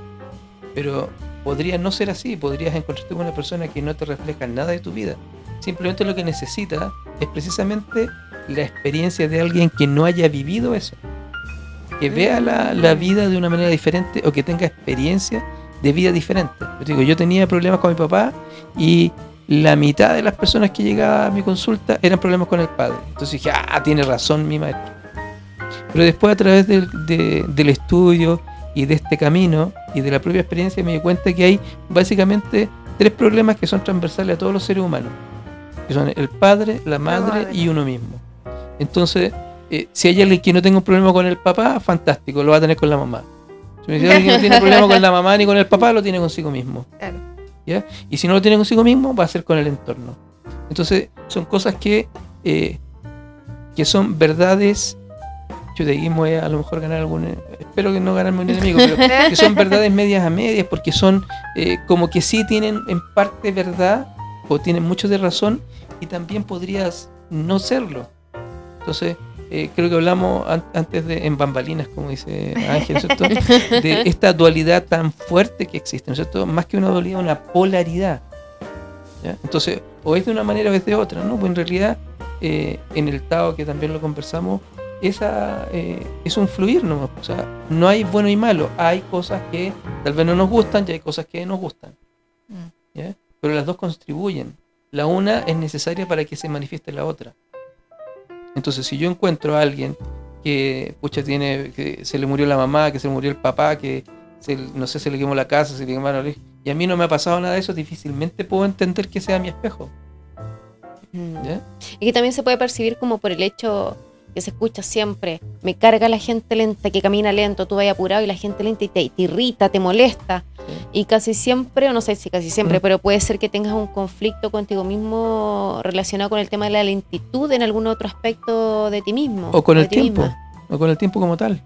pero podría no ser así, podrías encontrarte con una persona que no te refleja nada de tu vida, simplemente lo que necesita es precisamente la experiencia de alguien que no haya vivido eso, que vea la, la vida de una manera diferente o que tenga experiencia de vida diferente. Yo digo, yo tenía problemas con mi papá y la mitad de las personas que llegaban a mi consulta eran problemas con el padre. Entonces dije, ah, tiene razón mi maestro. Pero después a través del, de- del estudio y de este camino y de la propia experiencia me di cuenta que hay básicamente tres problemas que son transversales a todos los seres humanos. Que son el padre, la madre madre. y uno mismo. Entonces, eh, si hay alguien que no tenga un problema con el papá, fantástico, lo va a tener con la mamá. Si alguien que no tiene problema con la mamá ni con el papá, lo tiene consigo mismo. Claro. ¿ya? Y si no lo tiene consigo mismo, va a ser con el entorno. Entonces, son cosas que, eh, que son verdades. Me voy a, lo mejor ganar algún. eh, Espero que no ganarme un enemigo, pero que son verdades medias a medias, porque son eh, como que sí tienen en parte verdad, o tienen mucho de razón, y también podrías no serlo. Entonces, eh, creo que hablamos an- antes de en bambalinas, como dice Ángel, ¿no es ¿cierto? de esta dualidad tan fuerte que existe, ¿no es cierto? Más que una dualidad, una polaridad. ¿ya? Entonces, o es de una manera o es de otra, ¿no? Pues en realidad, eh, en el Tao, que también lo conversamos, esa, eh, es un fluir, ¿no? O sea, no hay bueno y malo, hay cosas que tal vez no nos gustan y hay cosas que nos gustan, Mm. Pero las dos contribuyen. La una es necesaria para que se manifieste la otra. Entonces, si yo encuentro a alguien que, pucha, tiene, que se le murió la mamá, que se le murió el papá, que se, no sé, se le quemó la casa, se le quemaron los y a mí no me ha pasado nada de eso, difícilmente puedo entender que sea mi espejo. Mm. Y que también se puede percibir como por el hecho que se escucha siempre, me carga la gente lenta, que camina lento, tú vas apurado y la gente lenta y te, te irrita, te molesta. Y casi siempre, o no sé si casi siempre, Mm. pero puede ser que tengas un conflicto contigo mismo relacionado con el tema de la lentitud en algún otro aspecto de ti mismo. O con el ti tiempo. misma. O con el tiempo como tal.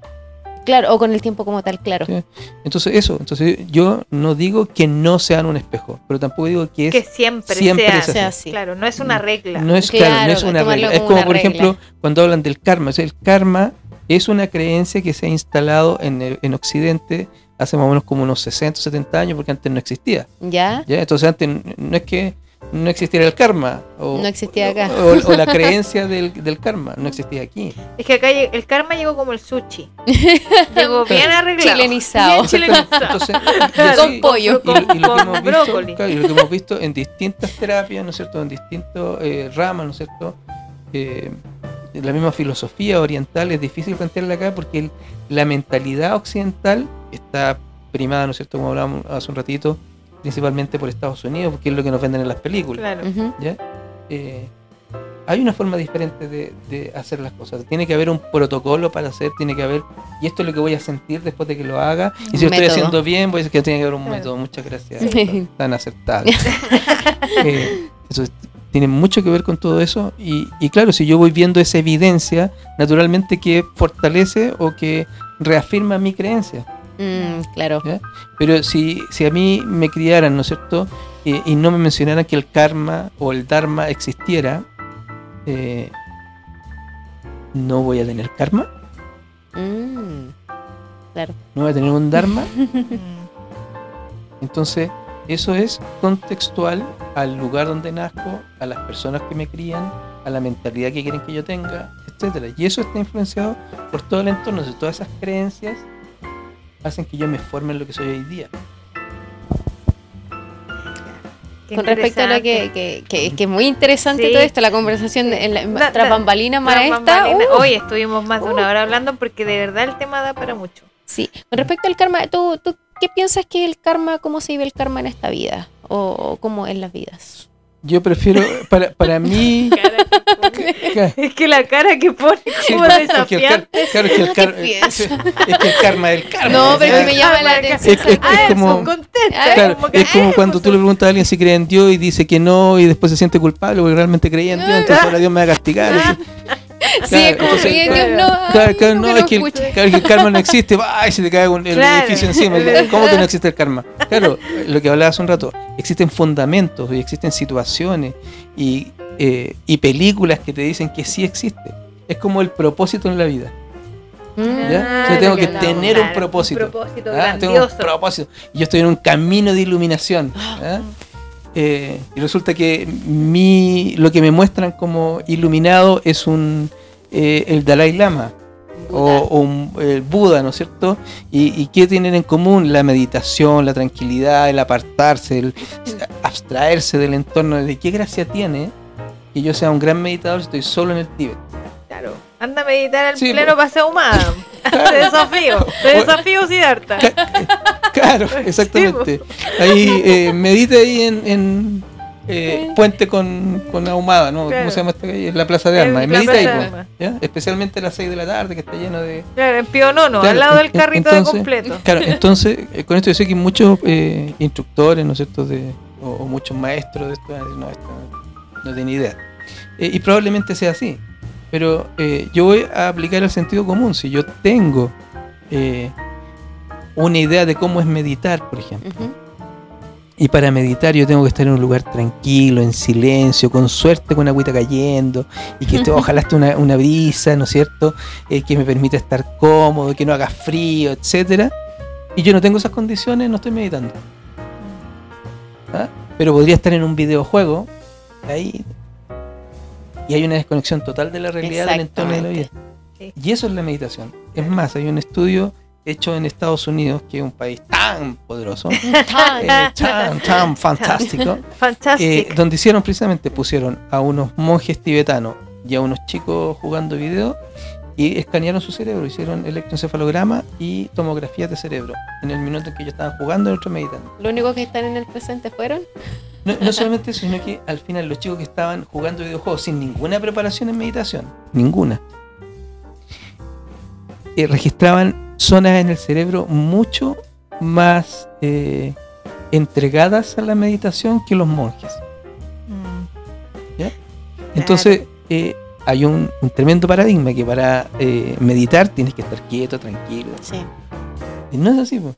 Claro, o con el tiempo como tal, claro. Sí. Entonces, eso. Entonces, yo no digo que no sean un espejo, pero tampoco digo que es. Que siempre, siempre sea, es así. sea así. Claro, no es una regla. No es claro, Claro, no es una regla. Es como por regla. ejemplo, cuando hablan del karma. O sea, el karma es una creencia que se ha instalado en, el- en Occidente hace más o menos como unos 60 o 70 años, porque antes no existía. ¿Ya? ¿ya? Entonces, antes no es que no existiera el karma. O, No existía acá. O, o la creencia del, del karma. No existía aquí. Es que acá el karma llegó como el sushi. Llegó bien arreglado. Chilenizado. Bien chilenizado. Entonces, así- Con pollo. Y, lo Con visto, claro, y lo que hemos visto en distintas terapias, ¿no es cierto? En distintas eh, ramas, ¿no es cierto? Eh, la misma filosofía oriental es difícil plantearla acá porque el- la mentalidad occidental está primada, ¿no es cierto? Como hablábamos hace un ratito, principalmente por Estados Unidos, porque es lo que nos venden en las películas. Claro. ¿ya? Eh, hay una forma diferente de, de hacer las cosas. Tiene que haber un protocolo para hacer, tiene que haber, y esto es lo que voy a sentir después de que lo haga. Y si lo estoy haciendo bien, voy a decir que tiene que haber un Claro. método. Muchas gracias. Sí. Tan. Eh, eso es- tiene mucho que ver con todo eso. Y, y claro, si yo voy viendo esa evidencia, naturalmente que fortalece o que reafirma mi creencia. Mm, claro. ¿ya? Pero si, si a mí me criaran, ¿no es cierto? Eh, y no me mencionaran que el karma o el dharma existiera, eh, no voy a tener karma, Mm, claro. no voy a tener un dharma. Entonces, eso es contextual al lugar donde nazco, a las personas que me crían, a la mentalidad que quieren que yo tenga, etcétera. Y eso está influenciado por todo el entorno, de todas esas creencias hacen que yo me forme en lo que soy hoy día. Qué Con respecto a lo que, que, que, que es muy interesante Sí. todo esto, la conversación de- en la, tras Tras maestra. uh, Hoy estuvimos más de una hora hablando porque de verdad el tema da para mucho. Sí, con respecto al karma, ¿tú, ¿tú qué piensas que el karma, cómo se vive el karma en esta vida? O, o cómo en las vidas. Yo prefiero, para, para mí... Es que la cara que pone Sí, como porque el car- desafiante. claro, es que el, ¿Qué car- piensas? es que el karma es el karma. No, pero que me llama la atención. es- es Ah, como-. Ah, Claro, es como ah, cuando tú le preguntas a alguien si cree en Dios y dice que no y después se siente culpable porque realmente creía en Dios, entonces ahora Dios me va a castigar. Sí, es como que Dios no. Claro, claro, no, es que, el, escuche. claro, que el karma no existe, ¡ay! se te cae un- el Claro. edificio encima. ¿Cómo que no existe el karma? Claro, lo que hablaba hace un rato, existen fundamentos y existen situaciones y, eh, y películas que te dicen que sí existe. Es como el propósito en la vida. ¿ya? Ah, Yo tengo que tener un propósito. Un propósito ¿ah? Tengo un propósito. Yo estoy en un camino de iluminación. ¿ah? Eh, y resulta que mi, lo que me muestran como iluminado es un eh, el Dalai Lama o, un- el Buda, ¿no es cierto? Y, y qué tienen en común? La meditación, la tranquilidad, el apartarse, el abstraerse del entorno. ¿De qué gracia tiene que yo sea un gran meditador si estoy solo en el Tíbet? Claro. Anda a meditar al Sí, pleno pues. paseo humano. Te desafío. Te desafío, Siddhartha. Claro, exactamente. Ahí eh, medita ahí en, en, eh, Puente con, con Ahumada, ¿no? Claro. ¿Cómo se llama esta calle? En la Plaza de Armas. Medita ahí, pues, Armas. ¿ya? Especialmente a las 6 de la tarde, que está lleno de. Claro, en Pionono, Claro, al lado del carrito entonces- de completo. Claro, entonces, eh, con esto yo sé que muchos eh, instructores, ¿no es cierto? De, o, o muchos maestros de esto, van a decir, no, esto no, no tiene idea. Eh, y probablemente sea así. Pero eh, yo voy a aplicar el sentido común. Si yo tengo eh, una idea de cómo es meditar, por ejemplo. Y para meditar yo tengo que estar en un lugar tranquilo, en silencio, con suerte con agüita cayendo, y que ojalá esté una, una brisa, ¿no es cierto? Eh, que me permita estar cómodo, que no haga frío, etcétera. Y yo no tengo esas condiciones, no estoy meditando. ¿Ah? Pero podría estar en un videojuego, ahí, y hay una desconexión total de la realidad del entorno de la vida. Sí. Y eso es la meditación. Es más, hay un estudio hecho en Estados Unidos, que es un país tan poderoso, eh, tan, tan fantástico, Fantástico. eh, donde hicieron precisamente, pusieron a unos monjes tibetanos y a unos chicos jugando video y escanearon su cerebro, hicieron electroencefalograma y tomografías de cerebro en el minuto en que ellos estaban jugando y el otro meditando. Lo único que están en el presente fueron. No, no solamente eso, sino que al final los chicos que estaban jugando videojuegos sin ninguna preparación en meditación, ninguna, eh, registraban zonas en el cerebro mucho más eh, entregadas a la meditación que los monjes. Mm. ¿ya? Entonces, eh, hay un, un tremendo paradigma que para eh, meditar tienes que estar quieto, tranquilo. Sí. Y no es así, po.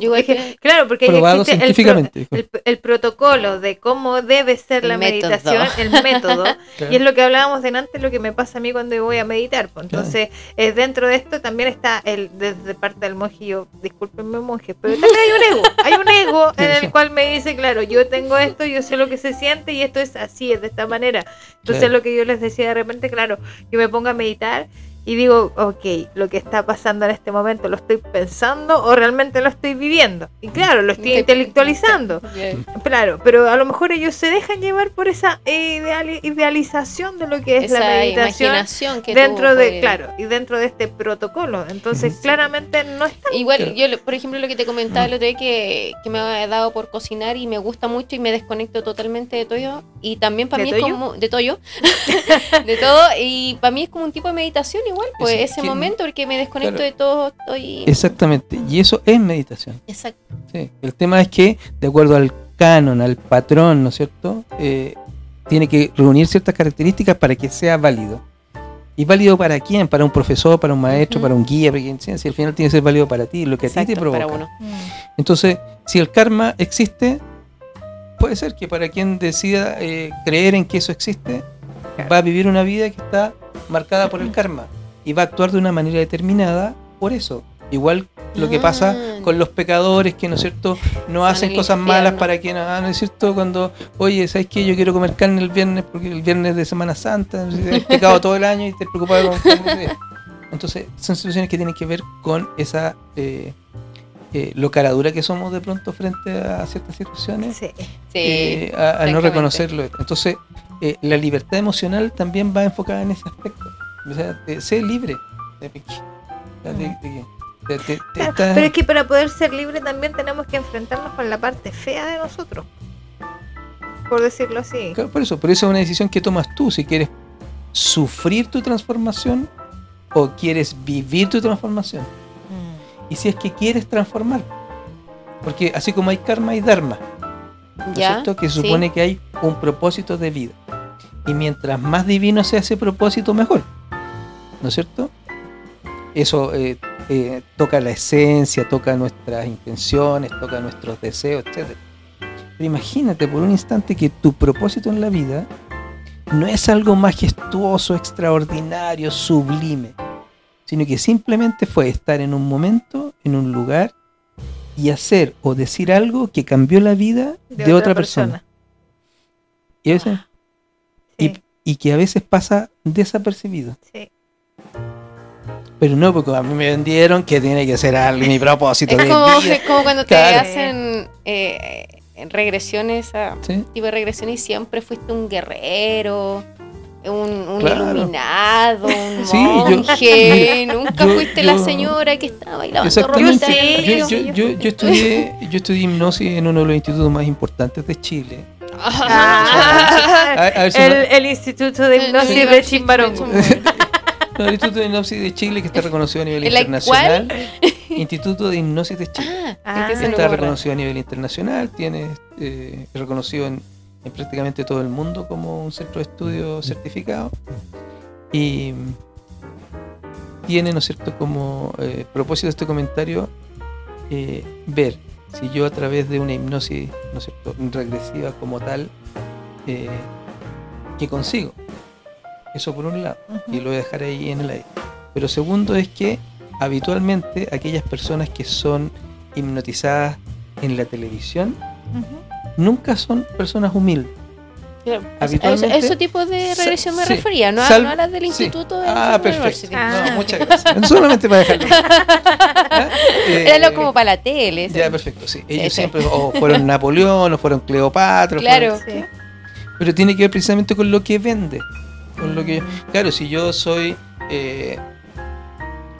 Yo que- claro, porque probado existe el, pro- científicamente. el, el protocolo de cómo debe ser El la método. meditación, el método, Claro. y es lo que hablábamos de antes, lo que me pasa a mí cuando voy a meditar. pues. Entonces, eh, dentro de esto también está el desde parte del monje, yo, discúlpenme monje, pero también hay un ego, hay un ego en el cual me dice, claro, yo tengo esto, yo sé lo que se siente y esto es así, es de esta manera. Entonces, Claro. lo que yo les decía de repente, claro, yo me pongo a meditar y digo, ok, lo que está pasando en este momento lo estoy pensando o realmente lo estoy viviendo. Y claro, lo estoy Te- intelectualizando. Bien. Claro, pero a lo mejor ellos se dejan llevar por esa ideali- idealización de lo que es la Esa meditación imaginación que dentro tuvo, de, pues. claro, y dentro de este protocolo. Entonces, claramente no está Igual, yo, por ejemplo, lo que te comentaba el otro día que, que me ha dado por cocinar y me gusta mucho y me desconecto totalmente de todo. Y también para ¿De mí es como. De toyo. de todo. Y para mí es como un tipo de meditación igual, pues Es ese que- momento porque me desconecto claro. de todo. Estoy. Exactamente. Y eso es meditación. Exacto. Sí. El tema es que, de acuerdo al canon, al patrón, ¿no es cierto? Eh, tiene que reunir ciertas características para que sea válido. ¿Y válido para quién? Para un profesor, para un maestro, para un guía, para quien sea. Si al final tiene que ser válido para ti, lo que a ti te provoca. para uno. Entonces, si el karma existe, puede ser que para quien decida eh, creer en que eso existe, va a vivir una vida que está marcada por el karma y va a actuar de una manera determinada por eso. Igual lo que pasa Ah. con los pecadores que, ¿no es cierto?, no hacen cosas malas para que, ah, ¿no es cierto?, cuando, oye, ¿sabes qué? Yo quiero comer carne el viernes porque el viernes de Semana Santa, has pecado todo el año y te preocupas con carne. Entonces, son situaciones que tienen que ver con esa eh, eh, lo caradura que somos de pronto frente a ciertas situaciones, Sí. Sí. eh, a, a no reconocerlo. Entonces, eh, la libertad emocional también va enfocada en ese aspecto. O sea, sé libre. De, de- de- Claro, Pero es que para poder ser libre también tenemos que enfrentarnos con la parte fea de nosotros. Por decirlo así. Claro, por eso, por eso es una decisión que tomas tú, si quieres sufrir tu transformación o quieres vivir tu transformación. Mm. Y si es que quieres transformar. Porque así como hay karma, hay dharma. ¿no cierto? Que Sí. supone que hay un propósito de vida. Y mientras más divino sea ese propósito, mejor. ¿No es cierto? Eso eh, eh, toca la esencia, toca nuestras intenciones, toca nuestros deseos, etc. Pero imagínate por un instante que tu propósito en la vida no es algo majestuoso, extraordinario, sublime, sino que simplemente fue estar en un momento, en un lugar y hacer o decir algo que cambió la vida de, otra, persona. Y, a veces- Sí, y que a veces pasa desapercibido. sí. Pero no, porque a mí me vendieron que tiene que ser algo, mi propósito Es de como, vida. es como cuando te Claro. hacen eh, regresiones, a, ¿sí? tipo de regresiones y siempre fuiste un guerrero, un, un Claro. iluminado, un Sí, yo- monje, nunca yo- fuiste la señora que estaba bailando ropita en el río. Yo, yo, yo, yo estudié, yo estudié hipnosis en uno de los institutos más importantes de Chile. Ah, A, a ver si el, no- el Instituto de Hipnosis de Chimbarongo. no, el Instituto de Hipnosis de Chile que está reconocido a nivel ¿En la internacional. Instituto de Hipnosis de Chile. Ah, Ah. es que se me Está reconocido a nivel internacional, tiene eh, reconocido en, en prácticamente todo el mundo como un centro de estudio certificado y tiene, ¿no es cierto?, como eh, propósito de este comentario eh, ver si yo a través de una hipnosis, ¿no es cierto?, regresiva como tal, ¿qué consigo? Eso por un lado, y lo voy a dejar ahí en el aire. Pero segundo es que habitualmente aquellas personas que son hipnotizadas en la televisión nunca son personas humildes. Habitualmente- a ese tipo de regresión me sí. refería, no a, no a las del sí. instituto de Ah, perfecto. Ah. No, muchas gracias. Solamente para dejarlo. ¿Ah? Eh, Era como para la tele. eso. Ya, perfecto, sí. Ellos siempre o fueron Napoleón o fueron Cleopatra. Claro. fueron- pero tiene que ver precisamente con lo que vende. Con lo que, claro, si yo soy eh,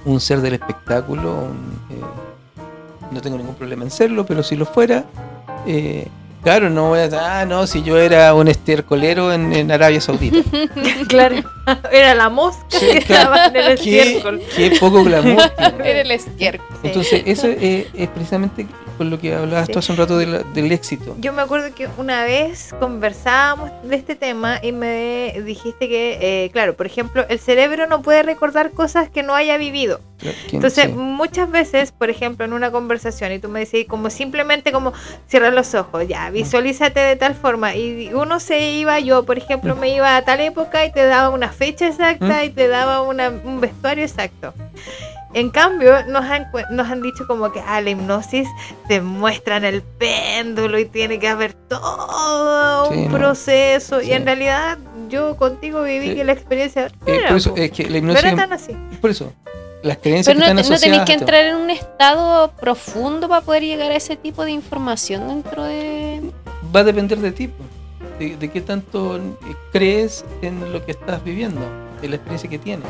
un ser del espectáculo, un, eh, no tengo ningún problema en serlo, pero si lo fuera, eh, Claro, no voy a. Ah, no, si yo era un estercolero en, en Arabia Saudita. claro, era la mosca Sí, que estaba en el estiércol. qué poco glamour. tiene. Era el estiércol. Entonces, eso es, es precisamente con lo que hablabas Sí. tú hace un rato del éxito. Yo me acuerdo que una vez conversábamos de este tema y me dijiste que, eh, claro, por ejemplo, el cerebro no puede recordar cosas que no haya vivido. Entonces, sí. muchas veces, por ejemplo, en una conversación y tú me decís como simplemente como cierra los ojos, ya, visualízate de tal forma y uno se iba, yo por ejemplo me iba a tal época y te daba una fecha exacta ¿Mm? y te daba una- un vestuario exacto. En cambio, nos han, cu- nos han dicho como que a la hipnosis te muestran el péndulo y tiene que haber todo Sí, un no. proceso. Y en realidad yo contigo viví Sí. que la experiencia no Eh, era, por eso, es que la No hipnosis. era tan así. Por eso, las creencias Pero que no, están no tenéis que entrar en un estado profundo para poder llegar a ese tipo de información dentro de... Va a depender de ti, de, de qué tanto eh, crees en lo que estás viviendo, en la experiencia que tienes.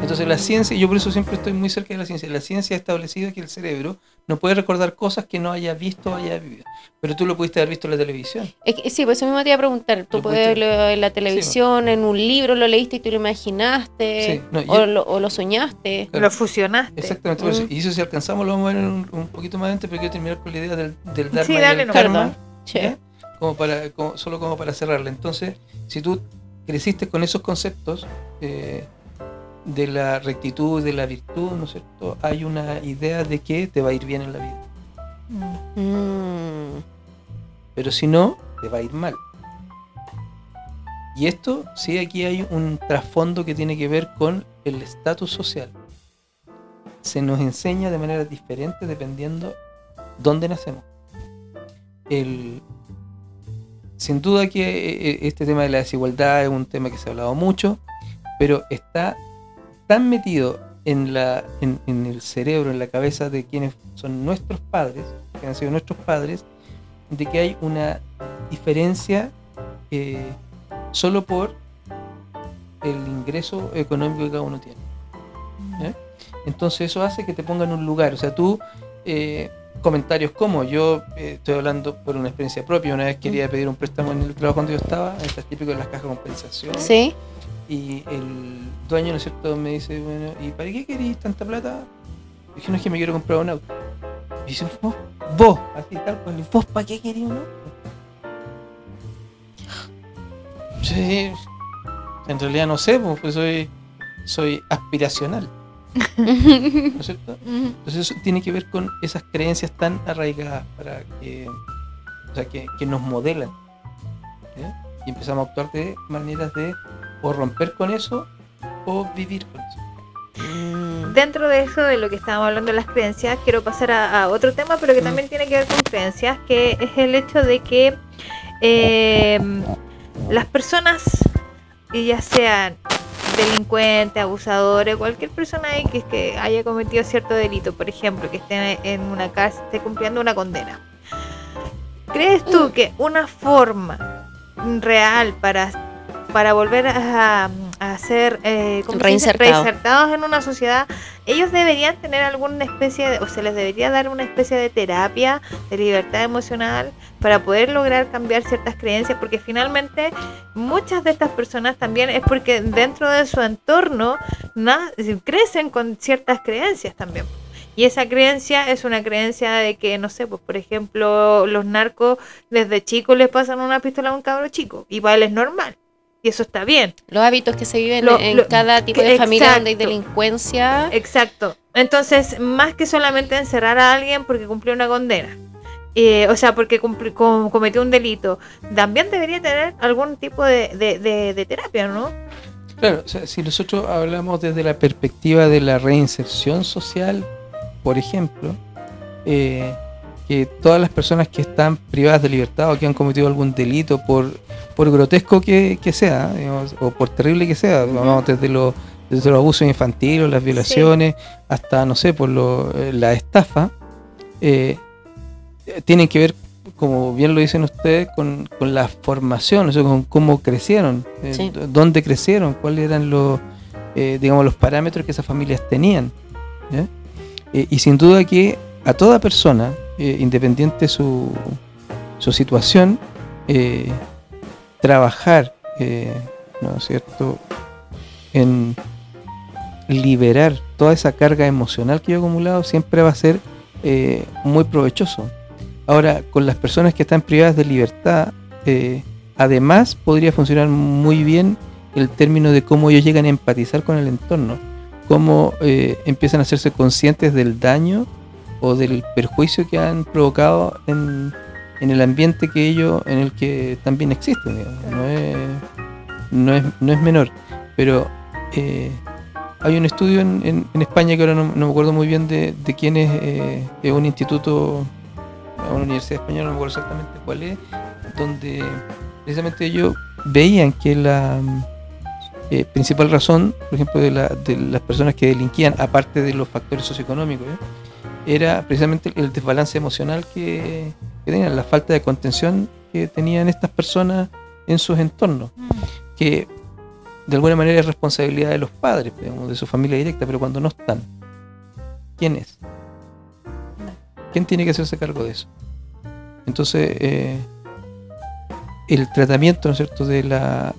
Entonces la ciencia, yo por eso siempre estoy muy cerca de la ciencia, la ciencia ha establecido que el cerebro no puede recordar cosas que no haya visto o haya vivido. Pero tú lo pudiste haber visto en la televisión. Es que- sí, por eso mismo te iba a preguntar. Tú Lo puedes verlo en la televisión, en un libro lo leíste y tú lo imaginaste, Sí, no, o, yo- lo, o lo soñaste. Claro. Lo fusionaste. Exactamente. Mm. y eso si alcanzamos lo vamos a ver en un, un poquito más adelante, pero quiero terminar con la idea del, del Dharma Sí, y dale el nomás. karma. Como para, como- solo como para cerrarla. Entonces, si tú creciste con esos conceptos eh, de la rectitud, de la virtud, ¿no es cierto? Hay una idea de que te va a ir bien en la vida. Mm. Pero si no, te va a ir mal. Y esto, sí, aquí hay un trasfondo que tiene que ver con el estatus social. Se nos enseña de manera diferente dependiendo dónde nacemos. El, sin duda que eh, este tema de la desigualdad es un tema que se ha hablado mucho, pero está tan metido en, la, en, en el cerebro, en la cabeza de quienes son nuestros padres, que han sido nuestros padres, de que hay una diferencia eh, solo por el ingreso económico que cada uno tiene. ¿eh? Entonces eso hace que te pongan en un lugar. O sea, tú, eh, comentarios como yo eh, estoy hablando por una experiencia propia, una vez quería pedir un préstamo en el trabajo donde yo estaba, estas típico de las cajas de compensación, Sí. Y el dueño, ¿no es cierto?, me dice, bueno, ¿y para qué querís tanta plata? Dije, no es que me quiero comprar un auto. Y dice, vos, vos, así tal cual, ¿y vos para qué querís un auto? Sí, en realidad no sé, pues, pues soy, soy aspiracional, ¿no es cierto? Entonces eso tiene que ver con esas creencias tan arraigadas para que, o sea, que, que nos modelan. ¿eh? Y empezamos a actuar de maneras de o romper con eso o vivir con eso. Mm. Dentro de eso, de lo que estábamos hablando de las creencias, quiero pasar a, a otro tema, pero que Mm. también tiene que ver con creencias, que es el hecho de que eh, las personas, y ya sean delincuentes, abusadores, cualquier persona ahí que, que haya cometido cierto delito, por ejemplo, que esté en una cárcel, esté cumpliendo una condena. ¿Crees tú que una forma real para, para volver a, a ser eh. Reinsertado. reinsertados en una sociedad, ellos deberían tener alguna especie de, o se les debería dar una especie de terapia de libertad emocional para poder lograr cambiar ciertas creencias, porque finalmente muchas de estas personas también es porque dentro de su entorno crecen con ciertas creencias también. Y esa creencia es una creencia de que, no sé, pues por ejemplo, los narcos desde chicos les pasan una pistola a un cabro chico y para él es normal. Y eso está bien. Los hábitos que se viven Lo- en lo- cada tipo de familia donde hay exacto. delincuencia. Exacto. Entonces, más que solamente encerrar a alguien porque cumplió una condena, eh, o sea, porque cumpli- com- cometió un delito, también debería tener algún tipo de, de- de- de terapia, ¿no? Claro, o sea, si nosotros hablamos desde la perspectiva de la reinserción social, por ejemplo, eh, que todas las personas que están privadas de libertad o que han cometido algún delito, por, por grotesco que, que sea, digamos, o por terrible que sea, vamos desde los desde los abusos infantiles, las violaciones, hasta, no sé, por lo, eh, la estafa, eh, tienen que ver, como bien lo dicen ustedes, con, con la formación, o sea, con cómo crecieron, eh, Sí. dónde crecieron, cuáles eran los, eh, digamos, los parámetros que esas familias tenían. ¿ya? Y sin duda que a toda persona, eh, independiente su, su situación, eh, trabajar, eh, ¿no es cierto?, en liberar toda esa carga emocional que yo he acumulado siempre va a ser muy provechoso. Ahora, con las personas que están privadas de libertad, además podría funcionar muy bien el término de cómo ellos llegan a empatizar con el entorno, cómo empiezan a hacerse conscientes del daño o del perjuicio que han provocado en, en el ambiente que ellos, en el que también existen. No, es, no, es, no es menor. Pero eh, hay un estudio en, en, España que ahora no, me acuerdo muy bien de, de quién es, eh, es un instituto, una universidad española, no me acuerdo exactamente cuál es, donde precisamente ellos veían que la eh, principal razón, por ejemplo, de, la, de, las personas que delinquían, aparte de los factores socioeconómicos, era precisamente el desbalance emocional que, tenían, la falta de contención que tenían estas personas en sus entornos, mm. que de alguna manera es responsabilidad de los padres, de su familia directa, pero cuando no están, ¿quién es? ¿Quién tiene que hacerse cargo de eso? Entonces, eh, el tratamiento, ¿no es cierto?, de la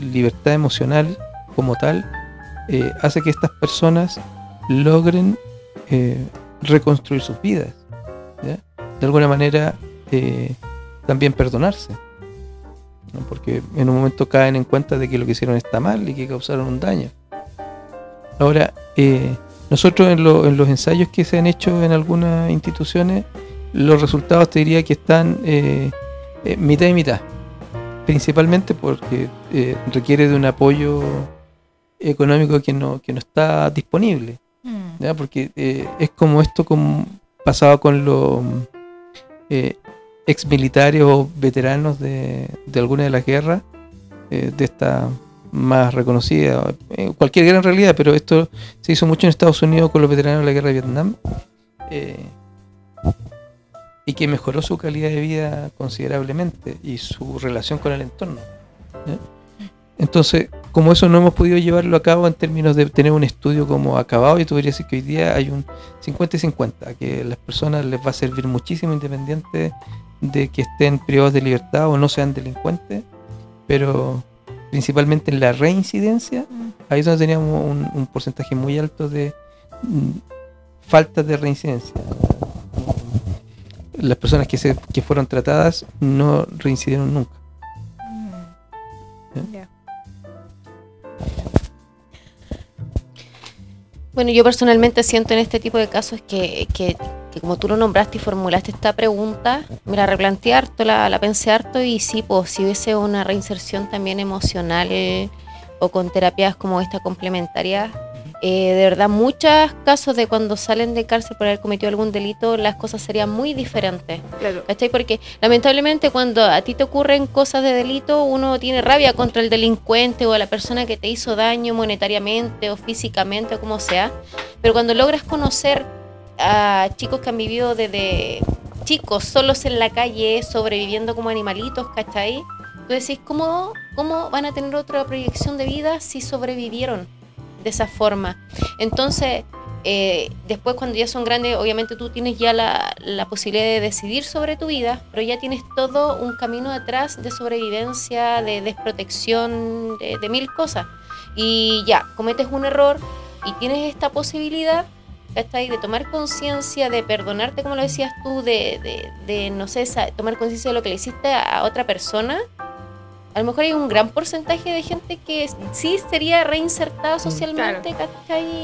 libertad emocional como tal, eh, hace que estas personas logren eh, reconstruir sus vidas. De alguna manera eh, también perdonarse. Porque en un momento caen en cuenta de que lo que hicieron está mal y que causaron un daño. Ahora, eh, nosotros en, los ensayos que se han hecho en algunas instituciones, los resultados te diría que están mitad y mitad. Principalmente porque requiere de un apoyo económico que no, que no está disponible. ¿Ya? porque eh, es como esto como pasaba con los eh, ex militares o veteranos de, de alguna de las guerras, eh, de esta más reconocida, cualquier guerra en realidad, pero esto se hizo mucho en Estados Unidos con los veteranos de la guerra de Vietnam, y que mejoró su calidad de vida considerablemente y su relación con el entorno. Entonces, como eso no hemos podido llevarlo a cabo en términos de tener un estudio como acabado, yo te podría decir que hoy día hay un 50 y 50, que a las personas les va a servir muchísimo independiente de que estén privados de libertad o no sean delincuentes, pero principalmente en la reincidencia, mm. ahí es donde teníamos un, porcentaje muy alto de mm, falta de reincidencia. Las personas que, se, que fueron tratadas no reincidieron nunca. Mm. Bueno, yo personalmente siento en este tipo de casos que, que, como tú lo nombraste y formulaste esta pregunta, me la replanteé harto, la, la pensé harto y sí, pues si hubiese una reinserción también emocional o con terapias como esta complementaria, eh, de verdad, muchos casos de cuando salen de cárcel por haber cometido algún delito, las cosas serían muy diferentes. Claro. ¿Cachai? Porque lamentablemente cuando a ti te ocurren cosas de delito, uno tiene rabia contra el delincuente o a la persona que te hizo daño monetariamente o físicamente o como sea. Pero cuando logras conocer a chicos que han vivido desde chicos solos en la calle, sobreviviendo como animalitos, ¿cachai? Tú decís, ¿cómo, ¿cómo van a tener otra proyección de vida si sobrevivieron? De esa forma. Entonces, eh, después cuando ya son grandes, obviamente tú tienes ya la, posibilidad de decidir sobre tu vida, pero ya tienes todo un camino atrás de sobrevivencia, de desprotección, de, mil cosas. Y ya, cometes un error y tienes esta posibilidad, ahí De tomar conciencia, de perdonarte, como lo decías tú, de, de, de no sé, tomar conciencia de lo que le hiciste a otra persona a lo mejor hay un gran porcentaje de gente que sí sería reinsertada mm, socialmente,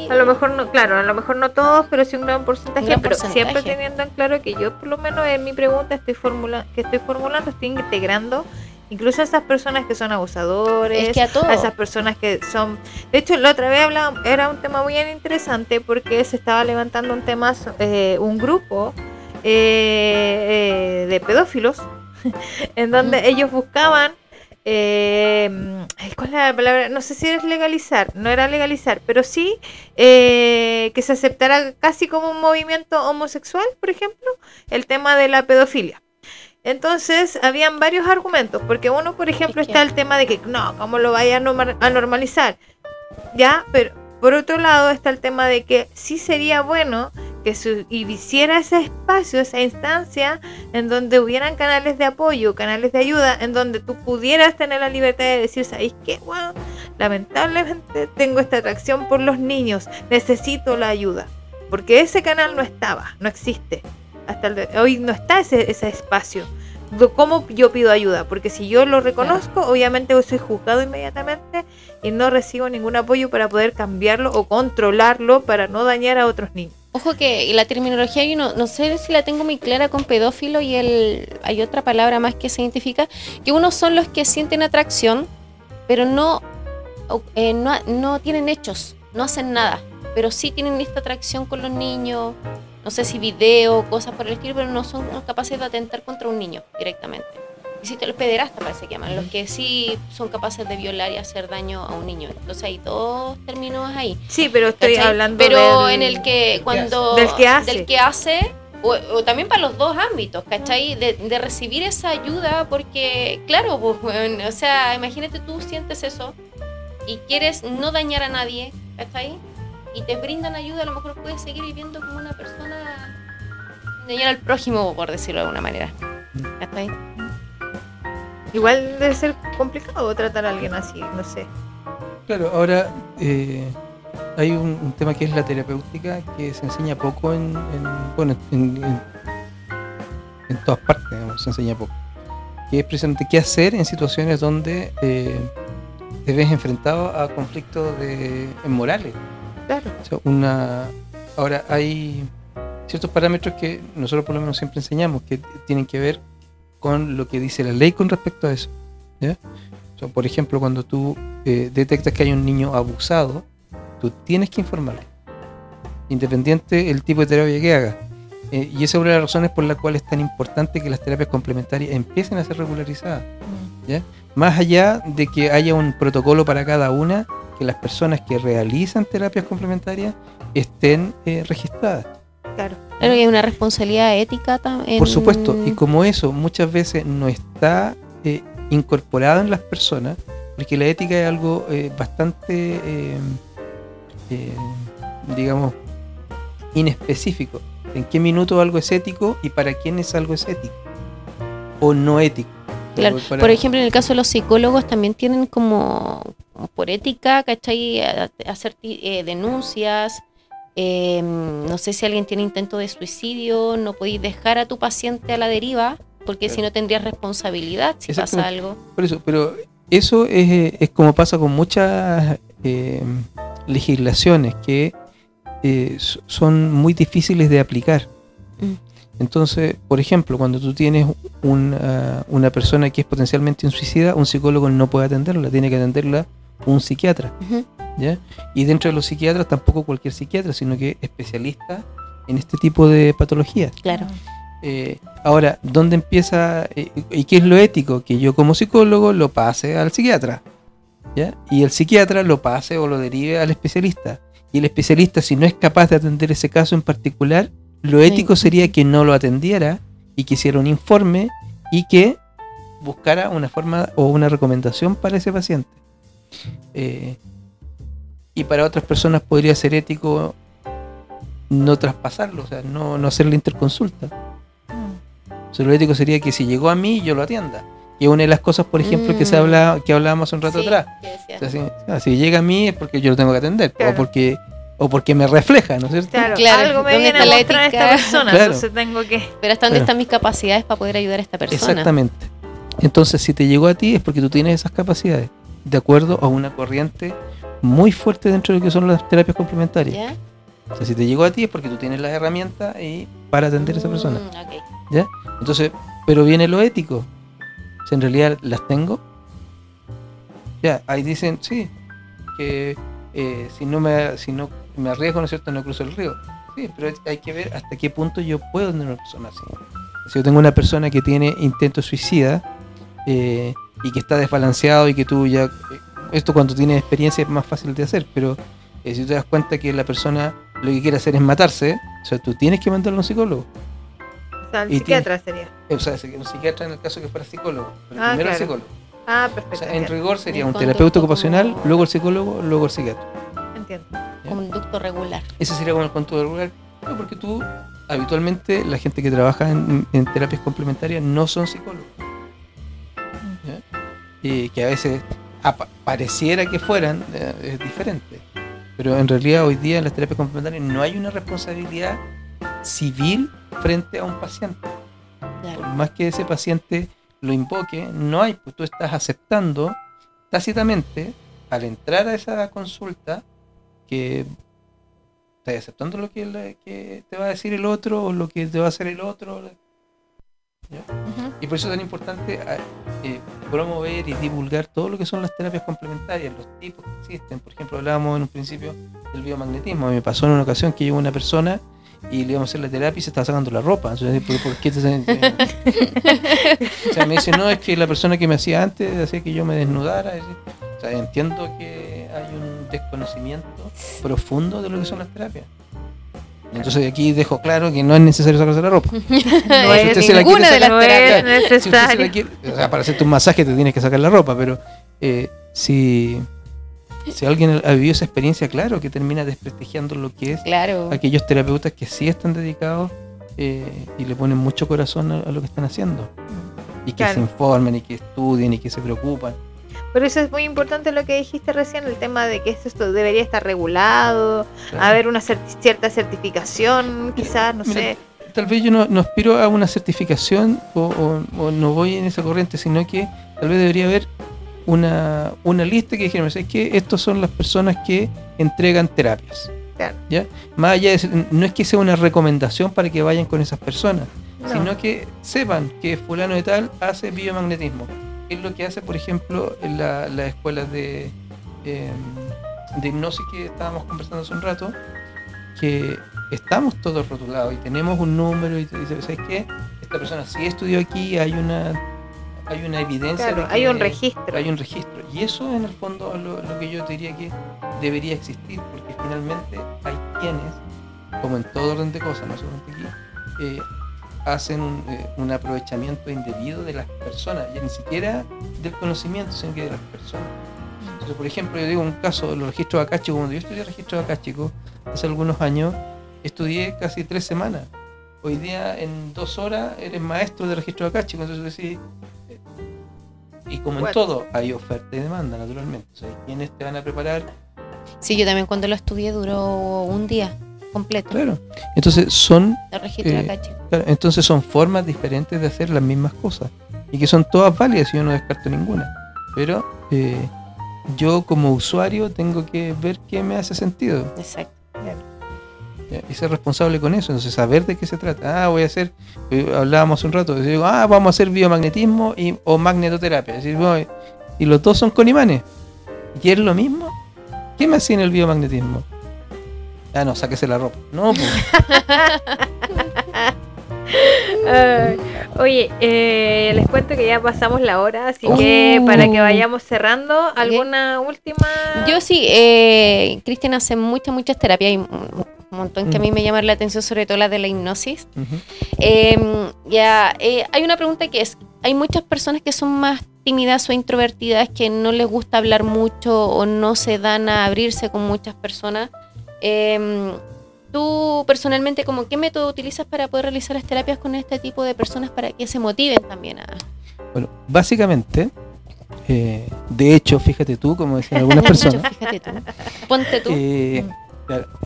A lo mejor no, claro, a lo mejor no todos, pero sí un gran porcentaje, pero siempre teniendo en claro que yo por lo menos en mi pregunta estoy formula que estoy formulando, estoy integrando incluso a esas personas que son abusadores, a, esas personas que son... De hecho, la otra vez hablaba, era un tema muy interesante porque se estaba levantando un tema, eh, un grupo eh, eh, de pedófilos, en donde ellos buscaban eh, ¿cuál es la palabra? No sé si es legalizar, no era legalizar, pero sí eh, que se aceptara casi como un movimiento homosexual, por ejemplo, el tema de la pedofilia. Entonces, habían varios argumentos, porque uno, por ejemplo, está el tema de que no, ¿cómo lo vaya a normalizar? Ya, pero por otro lado está el tema de que sí sería bueno que se hiciera ese espacio, esa instancia en donde hubieran canales de apoyo, canales de ayuda, en donde tú pudieras tener la libertad de decir, ¿sabéis qué? Lamentablemente tengo esta atracción por los niños, necesito la ayuda. Porque ese canal no estaba, no existe. Hasta el de- hoy no está ese espacio. ¿Cómo yo pido ayuda? Porque si yo lo reconozco, obviamente soy juzgado inmediatamente y no recibo ningún apoyo para poder cambiarlo o controlarlo para no dañar a otros niños. Ojo que la terminología yo no, no sé si la tengo muy clara con pedófilo y el hay otra palabra más que se identifica, que unos son los que sienten atracción, pero no, eh, no, no tienen hechos, no hacen nada, pero sí tienen esta atracción con los niños, no sé si video, cosas por el estilo, pero no son capaces de atentar contra un niño directamente. Existen los pederastas, parece que llaman, los que sí son capaces de violar y hacer daño a un niño. Entonces hay dos términos ahí. Sí, pero estoy ¿cachai? hablando Pero del- en el que cuando Del que hace. del que hace, o, o también para los dos ámbitos, ¿cachai? De, de recibir esa ayuda porque claro, pues, o sea, imagínate tú sientes eso y quieres no dañar a nadie, ¿cachai? Y te brindan ayuda, a lo mejor puedes seguir viviendo como una persona dañar al prójimo, por decirlo de alguna manera. Igual debe ser complicado tratar a alguien así, no sé. Claro, ahora eh, hay un, un tema que es la terapéutica que se enseña poco en, en- bueno, en, en- en todas partes, digamos, se enseña poco. Que es precisamente qué hacer en situaciones donde eh, te ves enfrentado a conflictos de, morales. Claro. O sea, una, ahora hay ciertos parámetros que nosotros por lo menos siempre enseñamos que tienen que ver con lo que dice la ley con respecto a eso. ¿ya? O sea, por ejemplo, cuando tú eh, detectas que hay un niño abusado, tú tienes que informarle, independiente el tipo de terapia que haga. Eh, y esa es una de las razones por la cual es tan importante que las terapias complementarias empiecen a ser regularizadas. ¿ya? Más allá de que haya un protocolo para cada una, que las personas que realizan terapias complementarias estén eh, registradas. Claro. Claro que hay una responsabilidad ética también. Por supuesto, y como eso muchas veces no está eh, incorporado en las personas, porque la ética es algo eh, bastante, eh, eh, digamos, inespecífico. ¿En qué minuto algo es ético y para quién es algo es ético? O no ético. Claro, Por ejemplo, en el caso de los psicólogos también tienen como por ética, ¿cachai? A- Hacer ti- eh, denuncias. eh, no sé si alguien tiene intento de suicidio, no podéis dejar a tu paciente a la deriva, porque si no tendrías responsabilidad si pasa algo. Por eso, pero eso es, eh, es como pasa con muchas eh, legislaciones que eh, son muy difíciles de aplicar. Mm. Entonces, por ejemplo, cuando tú tienes una, una persona que es potencialmente un suicida, un psicólogo no puede atenderla, tiene que atenderla un psiquiatra. ¿ya? Y dentro de los psiquiatras tampoco cualquier psiquiatra, sino que especialista en este tipo de patologías. Claro. Eh, ahora, ¿dónde empieza eh, y qué es lo ético? Que yo como psicólogo lo pase al psiquiatra, ¿ya? Y el psiquiatra lo pase o lo derive al especialista. Y el especialista, si no es capaz de atender ese caso en particular, lo ético sería que no lo atendiera y que hiciera un informe y que buscara una forma o una recomendación para ese paciente. Eh, y para otras personas podría ser ético no traspasarlo, o sea, no, no hacer la interconsulta. O sea, lo ético sería que si llegó a mí, yo lo atienda. Y es una de las cosas, por ejemplo, que se Mm. habla, que hablábamos hace un rato Sí, atrás. que decía. O sea, si, ah, si llega a mí es porque yo lo tengo que atender. Claro. O porque o porque me refleja, ¿no es cierto? Claro, Claro, algo me ¿dónde viene a está la mostrar esta persona, Claro. entonces tengo que... Pero hasta dónde están mis capacidades para poder ayudar a esta persona. Exactamente. Entonces, si te llegó a ti es porque tú tienes esas capacidades, de acuerdo a una corriente muy fuerte dentro de lo que son las terapias complementarias. ¿Ya? O sea, si te llegó a ti es porque tú tienes las herramientas y para atender a esa persona. Mm, ok. Entonces, pero viene lo ético. Si en realidad las tengo, ya, ahí dicen, sí, que eh, si no me si no me arriesgo, ¿no es cierto?, no cruzo el río. Sí, pero hay- hay que ver hasta qué punto yo puedo tener una persona así. Si yo tengo una persona que tiene intento suicida eh, y que está desbalanceado y que tú ya... eh, esto cuando tienes experiencia es más fácil de hacer, pero eh, si tú te das cuenta que la persona lo que quiere hacer es matarse, o sea, tú tienes que mandarlo a un psicólogo. O sea, el Y psiquiatra sería. O sea, un psiquiatra en el caso que fuera psicólogo. Pero Ah, primero el claro. psicólogo. Ah, O perfecto. sea, en rigor sería Un terapeuta ocupacional, como- luego el psicólogo, luego el psiquiatra. entiendo. Conducto regular. Ese sería como el conducto regular. No, porque tú, habitualmente, la gente que trabaja en, en terapias complementarias no son psicólogos. Que a veces pareciera que fueran, eh, es diferente. Pero en realidad hoy día en las terapias complementarias no hay una responsabilidad civil frente a un paciente. Por más que ese paciente lo invoque, no hay, pues tú estás aceptando tácitamente al entrar a esa consulta que estás aceptando lo que te va a decir el otro o lo que te va a hacer el otro. Y por eso es tan importante a- eh, promover y divulgar todo lo que son las terapias complementarias, los tipos que existen. Por ejemplo, hablábamos en un principio del biomagnetismo. A mí me pasó en una ocasión que llegó una persona y le íbamos a hacer la terapia y se estaba sacando la ropa. Entonces, ¿por, por qué te- o sea, me dice, no, es que la persona que me hacía antes hacía que yo me desnudara. O sea, entiendo que hay un desconocimiento profundo de lo que son las terapias. Entonces aquí dejo claro que no es necesario sacarse la ropa. No si es usted se la de las no terapias. es Si usted se necesario. la quiere- o sea, para hacerte un masaje te tienes que sacar la ropa, pero eh, si, si alguien ha vivido esa experiencia, claro que termina desprestigiando lo que es Claro. aquellos terapeutas que sí están dedicados eh, y le ponen mucho corazón a, a lo que están haciendo. Y que Claro. se informen y que estudien y que se preocupan. Por eso es muy importante lo que dijiste recién, el tema de que esto debería estar regulado, Claro. haber una cer- cierta certificación, quizás, no Mira, sé. Tal vez yo no, no aspiro a una certificación o, o- o no voy en esa corriente, sino que tal vez debería haber una, una lista que dijera, ¿sabes qué? Estos son las personas que entregan terapias. Claro. ¿ya? Más allá de no es que sea una recomendación para que vayan con esas personas, No. sino que sepan que fulano de tal hace biomagnetismo. Es lo que hace, por ejemplo, en la- las escuelas de, eh, de hipnosis que estábamos conversando hace un rato, que estamos todos rotulados y tenemos un número y te dice, ¿sabes qué? Esta persona sí estudió aquí, hay una hay una evidencia Claro, que hay un registro. hay un registro. Y eso en el fondo es lo, lo que yo diría que debería existir, porque finalmente hay quienes, como en todo orden de cosas, no solamente aquí, eh, hacen un, eh, un aprovechamiento indebido de las personas, ya ni siquiera del conocimiento, sino que de las personas. Entonces, por ejemplo, yo digo un caso, los registros acá chicos, cuando yo estudié registros acá chicos, hace algunos años, estudié casi tres semanas. Hoy día, en dos horas, eres maestro de registro acá chicos, entonces decís, eh, y como en todo, hay oferta y demanda, naturalmente. O sea, hay quienes te van a preparar Sí, yo también cuando lo estudié duró un día completo Claro. Entonces son, Eh, claro, entonces son formas diferentes de hacer las mismas cosas y que son todas válidas y yo no descarto ninguna. Pero eh, yo como usuario tengo que ver qué me hace sentido Exacto. y ser responsable con eso. Entonces saber de qué se trata. Ah, voy a hacer, eh, hablábamos un rato, digo, ah, vamos a hacer biomagnetismo y, o magnetoterapia. Es decir, voy- y los dos son con imanes. ¿Y es lo mismo? ¿Qué me hacía en el biomagnetismo? Ah, no, sáquese la ropa. No, pues. Oye, eh, les cuento que ya pasamos la hora, así que Uh. para que vayamos cerrando, ¿alguna última? Yo sí, eh, Cristian hace muchas, muchas terapias. Hay un montón que a mí me llaman la atención, sobre todo la de la hipnosis. Eh, ya, eh, hay una pregunta que es, hay muchas personas que son más tímidas o introvertidas que no les gusta hablar mucho o no se dan a abrirse con muchas personas. Eh, Tú personalmente, como qué método utilizas para poder realizar las terapias con este tipo de personas para que se motiven también a... Bueno, básicamente, eh, de hecho, fíjate tú, como decían algunas personas, Fíjate tú. Ponte tú. eh,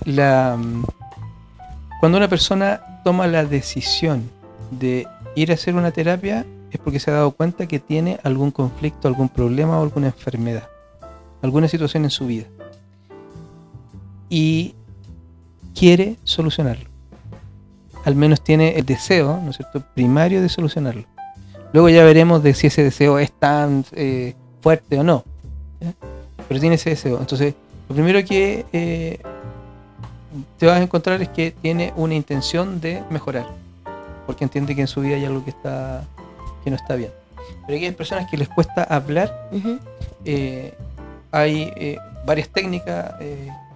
la, mm, cuando una persona toma la decisión de ir a hacer una terapia es porque se ha dado cuenta que tiene algún conflicto, algún problema o alguna enfermedad, alguna situación en su vida. Y quiere solucionarlo. Al menos tiene el deseo, ¿no es cierto?, primario de solucionarlo. Luego ya veremos de si ese deseo es tan eh, fuerte o no. Pero tiene ese deseo. Entonces, lo primero que eh, te vas a encontrar es que tiene una intención de mejorar. Porque entiende que en su vida hay algo que está que no está bien. Pero aquí hay personas que les cuesta hablar. Eh, hay varias técnicas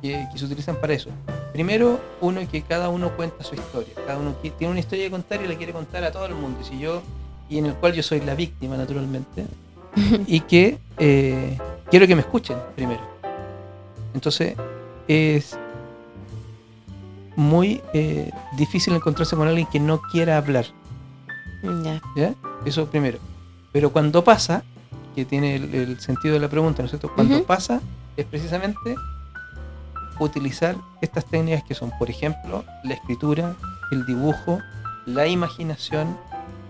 que, que se utilizan para eso. Primero, uno que cada uno cuenta su historia. Cada uno qui- tiene una historia que contar y la quiere contar a todo el mundo. Y si yo y en el cual yo soy la víctima, naturalmente, y que eh, quiero que me escuchen primero. Entonces, es muy eh, difícil encontrarse con alguien que no quiera hablar. Ya. ¿ya? Eso primero. Pero cuando pasa, que tiene el, el sentido de la pregunta, ¿no es cierto? Cuando Ujú. pasa es precisamente utilizar estas técnicas que son, por ejemplo, la escritura, el dibujo, la imaginación,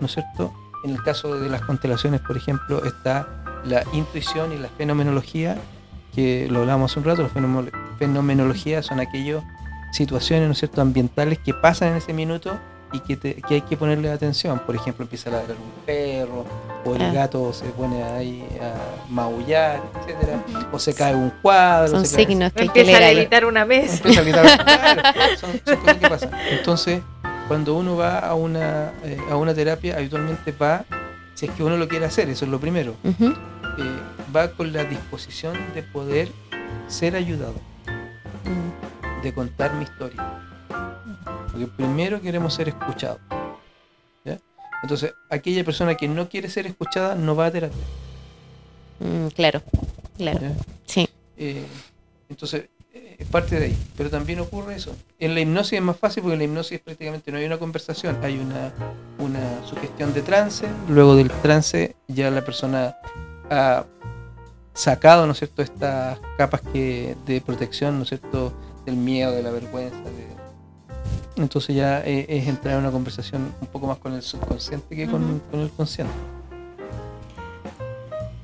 ¿no es cierto? En el caso de las constelaciones, por ejemplo, está la intuición y la fenomenología, que lo hablamos hace un rato, la fenomenología son aquellas situaciones, ¿no es cierto?, ambientales que pasan en ese minuto y que, te- que hay que ponerle atención. Por ejemplo, empieza a ladrar un perro, o el Ah. gato se pone ahí a maullar, etcétera, o se cae un cuadro, Son se signos que Empieza a levitar una mesa. empieza a gritar. Claro, son, son cosas que pasan. Entonces, cuando uno va a una, eh, a una terapia, habitualmente va, si es que uno lo quiere hacer, eso es lo primero, eh, va con la disposición de poder ser ayudado, Mm. de contar mi historia. Porque primero queremos ser escuchados. ¿ya? Entonces, aquella persona que no quiere ser escuchada no va a terapia. Mm, claro, claro. ¿ya? Sí. Eh, entonces, eh, parte de ahí. Pero también ocurre eso. En la hipnosis es más fácil porque en la hipnosis prácticamente no hay una conversación, hay una, una sugestión de trance. Luego del trance ya la persona ha sacado, ¿no es cierto?, estas capas que, de protección, ¿no es cierto?, del miedo, de la vergüenza. de- Entonces ya eh, es entrar en una conversación un poco más con el subconsciente que con, el consciente.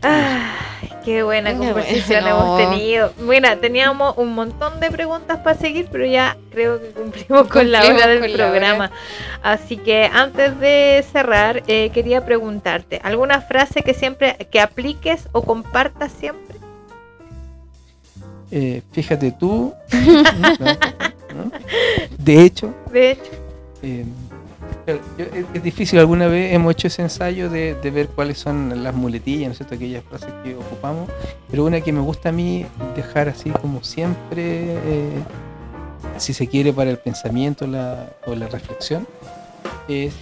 Ay, qué buena Qué conversación bueno. hemos tenido. Mira, teníamos un montón de preguntas para seguir, pero ya creo que cumplimos con la hora del programa. Así que antes de cerrar, eh, quería preguntarte, ¿alguna frase que siempre que apliques o compartas siempre? Eh, fíjate tú. ¿no? De hecho, De hecho, eh, claro, yo- es, difícil, alguna vez hemos hecho ese ensayo de, de ver cuáles son las muletillas, ¿no es cierto? Aquellas frases que ocupamos, pero una que me gusta a mí dejar así como siempre, eh, si se quiere para el pensamiento la- o la reflexión, es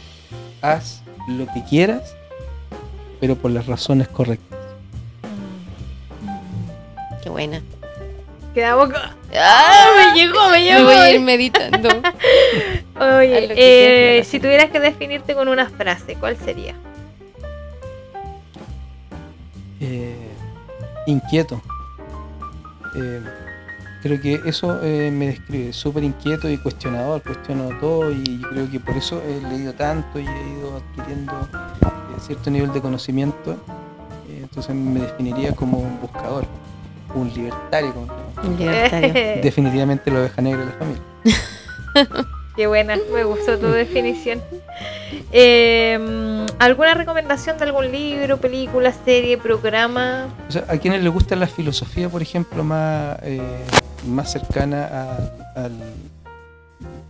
haz lo que quieras, pero por las razones correctas. Qué buena. Quedamos con... ¡Ah! Me llegó, me Me llegó. voy a ir meditando. Oye, lo que eh, quieras, si tuvieras que definirte con una frase, ¿cuál sería? eh, inquieto. Eh, creo que eso eh, me describe, súper inquieto y cuestionador, cuestiono todo y yo creo que por eso he leído tanto y he ido adquiriendo eh, cierto nivel de conocimiento. Eh, entonces me definiría como un buscador, un libertario. Un libertario. definitivamente la oveja negra de la familia. Qué buena, me gustó tu definición. Eh, ¿Alguna recomendación de algún libro, película, serie, programa? O sea, a quienes les gusta la filosofía, por ejemplo, más, eh, más cercana a- al,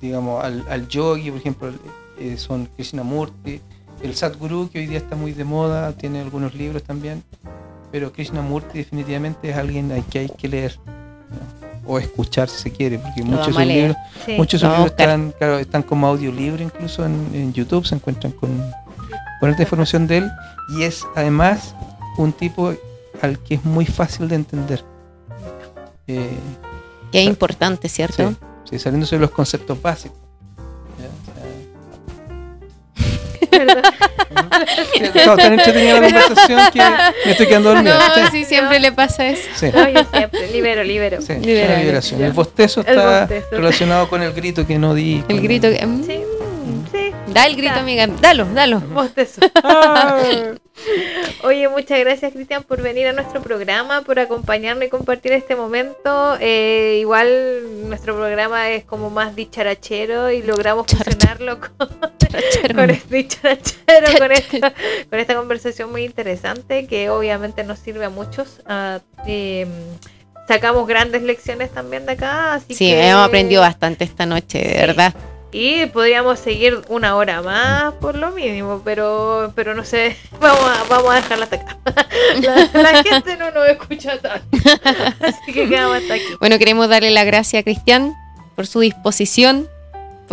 digamos, al, al yogi, por ejemplo, eh, son Krishnamurti, el Sadhguru, que hoy día está muy de moda, tiene algunos libros también, pero Krishnamurti definitivamente es alguien al que hay que leer, ¿no? o escuchar si se quiere, porque muchos de sus libros, Sí. muchos sus libros están, claro, están como audiolibro incluso en, en YouTube, se encuentran con, con esta información de él, y es además un tipo al que es muy fácil de entender. Eh, Qué importante, ¿cierto? sí, sí, saliéndose de los conceptos básicos. Sí, estaba tan entretenida la conversación que me estoy quedando dormido. No, sí, siempre le pasa eso. Sí, No, yo siempre, libero, libero. sí, Libera, una liberación. ya. El bostezo El está bostezo. relacionado con el grito que no di. El grito que... mm, Sí, sí. Da el grito, amiga. Dalo, dalo. Bostezo. Oye, muchas gracias Cristian por venir a nuestro programa, por acompañarnos y compartir este momento. Eh, igual nuestro programa es como más dicharachero y logramos fusionarlo con, con este dicharachero, con esta, con esta conversación muy interesante que obviamente nos sirve a muchos. Ah, eh, sacamos grandes lecciones también de acá, así Sí, que hemos aprendido bastante esta noche, de Sí. verdad. y podríamos seguir una hora más por lo mínimo, pero pero no sé, vamos a, vamos a dejarla hasta acá. La, la gente no nos escucha tanto, así que quedamos hasta aquí. Bueno, queremos darle la gracia a Cristian por su disposición,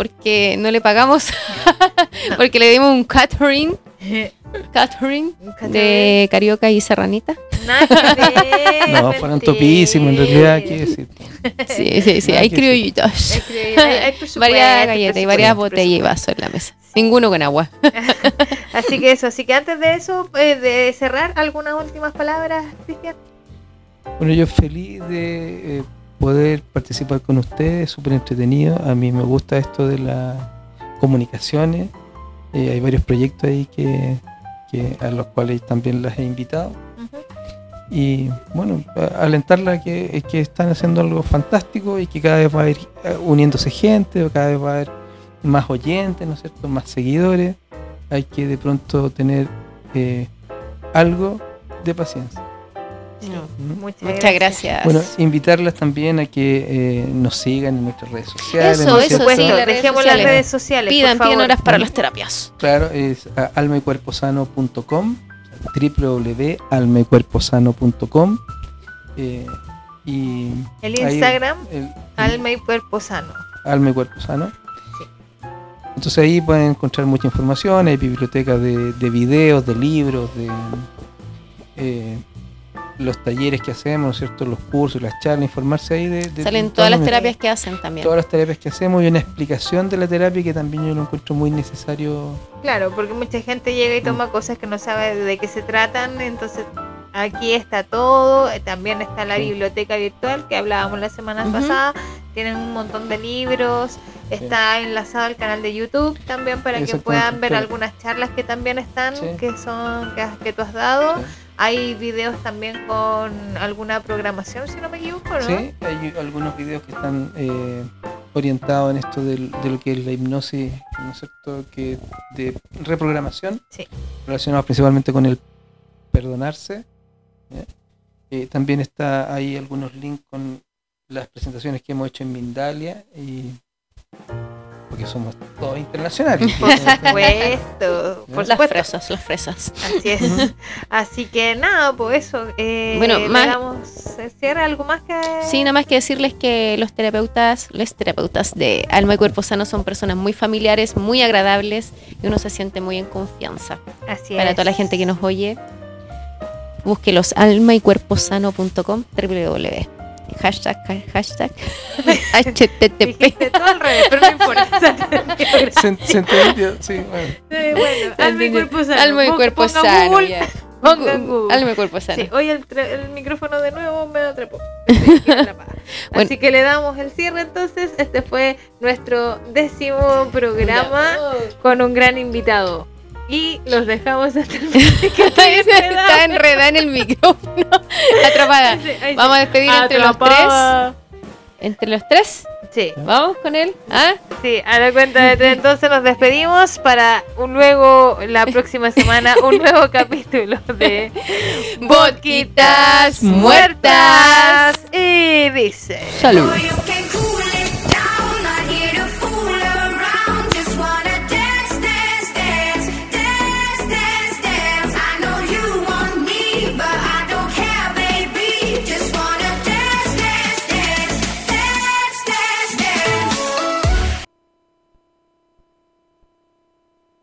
porque no le pagamos, porque le dimos un catering Catherine de Carioca y Serranita. Nada No, fueron topísimos en realidad, hay que decir. Sí, sí, sí, Ah, hay criollitos. Varias galletas y varias botellas y vasos en la mesa. Ninguno con agua. Así que eso, así que antes de eso, eh, de cerrar, ¿algunas últimas palabras, Cristian? Bueno, yo feliz de eh, poder participar con ustedes, súper entretenido. A mí me gusta esto de las comunicaciones. Eh, hay varios proyectos ahí que, que- a los cuales también las he invitado. Y bueno, alentarla a que, que están haciendo algo fantástico y que cada vez va a ir eh, uniéndose gente, cada vez va a haber más oyentes, ¿no es cierto? Más seguidores. Hay que de pronto tener eh, algo de paciencia. Muchas, Muchas gracias. Bueno, invitarlas también a que eh, nos sigan en nuestras redes sociales. Eso, ¿no es eso, sí, las redes dejemos las sociales. redes sociales. Pidan, por pidan horas para las terapias. Claro, es a almaycuerposano.com, www.almaycuerposano.com eh, y El ahí Instagram, el- el Alma y Cuerpo Sano. Alma y Cuerpo Sano. Sí. Entonces ahí pueden encontrar mucha información, hay bibliotecas de, de videos, de libros, de eh, los talleres que hacemos, ¿no es cierto? Los cursos, las charlas, informarse ahí de, de Salen todas las terapias que hacen también. todas las terapias que hacemos y una explicación de la terapia que también yo lo encuentro muy necesario. Claro, porque mucha gente llega y toma cosas que no sabe de qué se tratan, entonces aquí está todo, también está la Sí. biblioteca virtual que hablábamos la semana Ujú. pasada, tienen un montón de libros, está enlazado al canal de YouTube también para que puedan ver algunas charlas que también están, Sí. que son que, que tú has dado. Hay videos también con alguna programación, si no me equivoco, ¿no? Sí, hay algunos videos que están eh, orientados en esto de, lo que es la hipnosis, ¿no es cierto? Que de reprogramación, Sí. relacionados principalmente con el perdonarse. Eh, también está ahí algunos links con las presentaciones que hemos hecho en Mindalia y porque somos todos internacionales. Por supuesto, por Las supuesto. fresas, las fresas. Así es. Así que nada, pues eso. Eh, Bueno, más- damos cierre, algo más que. Sí, nada más que decirles que los terapeutas, los terapeutas de alma y cuerpo sano son personas muy familiares, muy agradables y uno se siente muy en confianza. Así Para es. toda la gente que nos oye, búsquelos alma y cuerpo sano.com, www. Hashtag, hashtag, http. Todo al revés, pero no importa. ¿Se, se entendió? Sí, bueno. Eh, bueno, alma y cuerpo sano. Alma y cuerpo sano. Alma y cuerpo sano. Sí, hoy el, micrófono de nuevo me atrapó. Atrapada. Bueno. Así que le damos el cierre entonces. Este fue nuestro décimo programa con un gran invitado. Y los dejamos hasta el que. Está enredada en el micrófono. Atrapada. Sí, sí. Vamos a despedir entre los tres. Entre los tres. Sí, Vamos con él. ¿Ah? sí, a la cuenta de tres entonces nos despedimos para un luego, la próxima semana, un nuevo capítulo de Boquitas muertas. Y dice... Salud.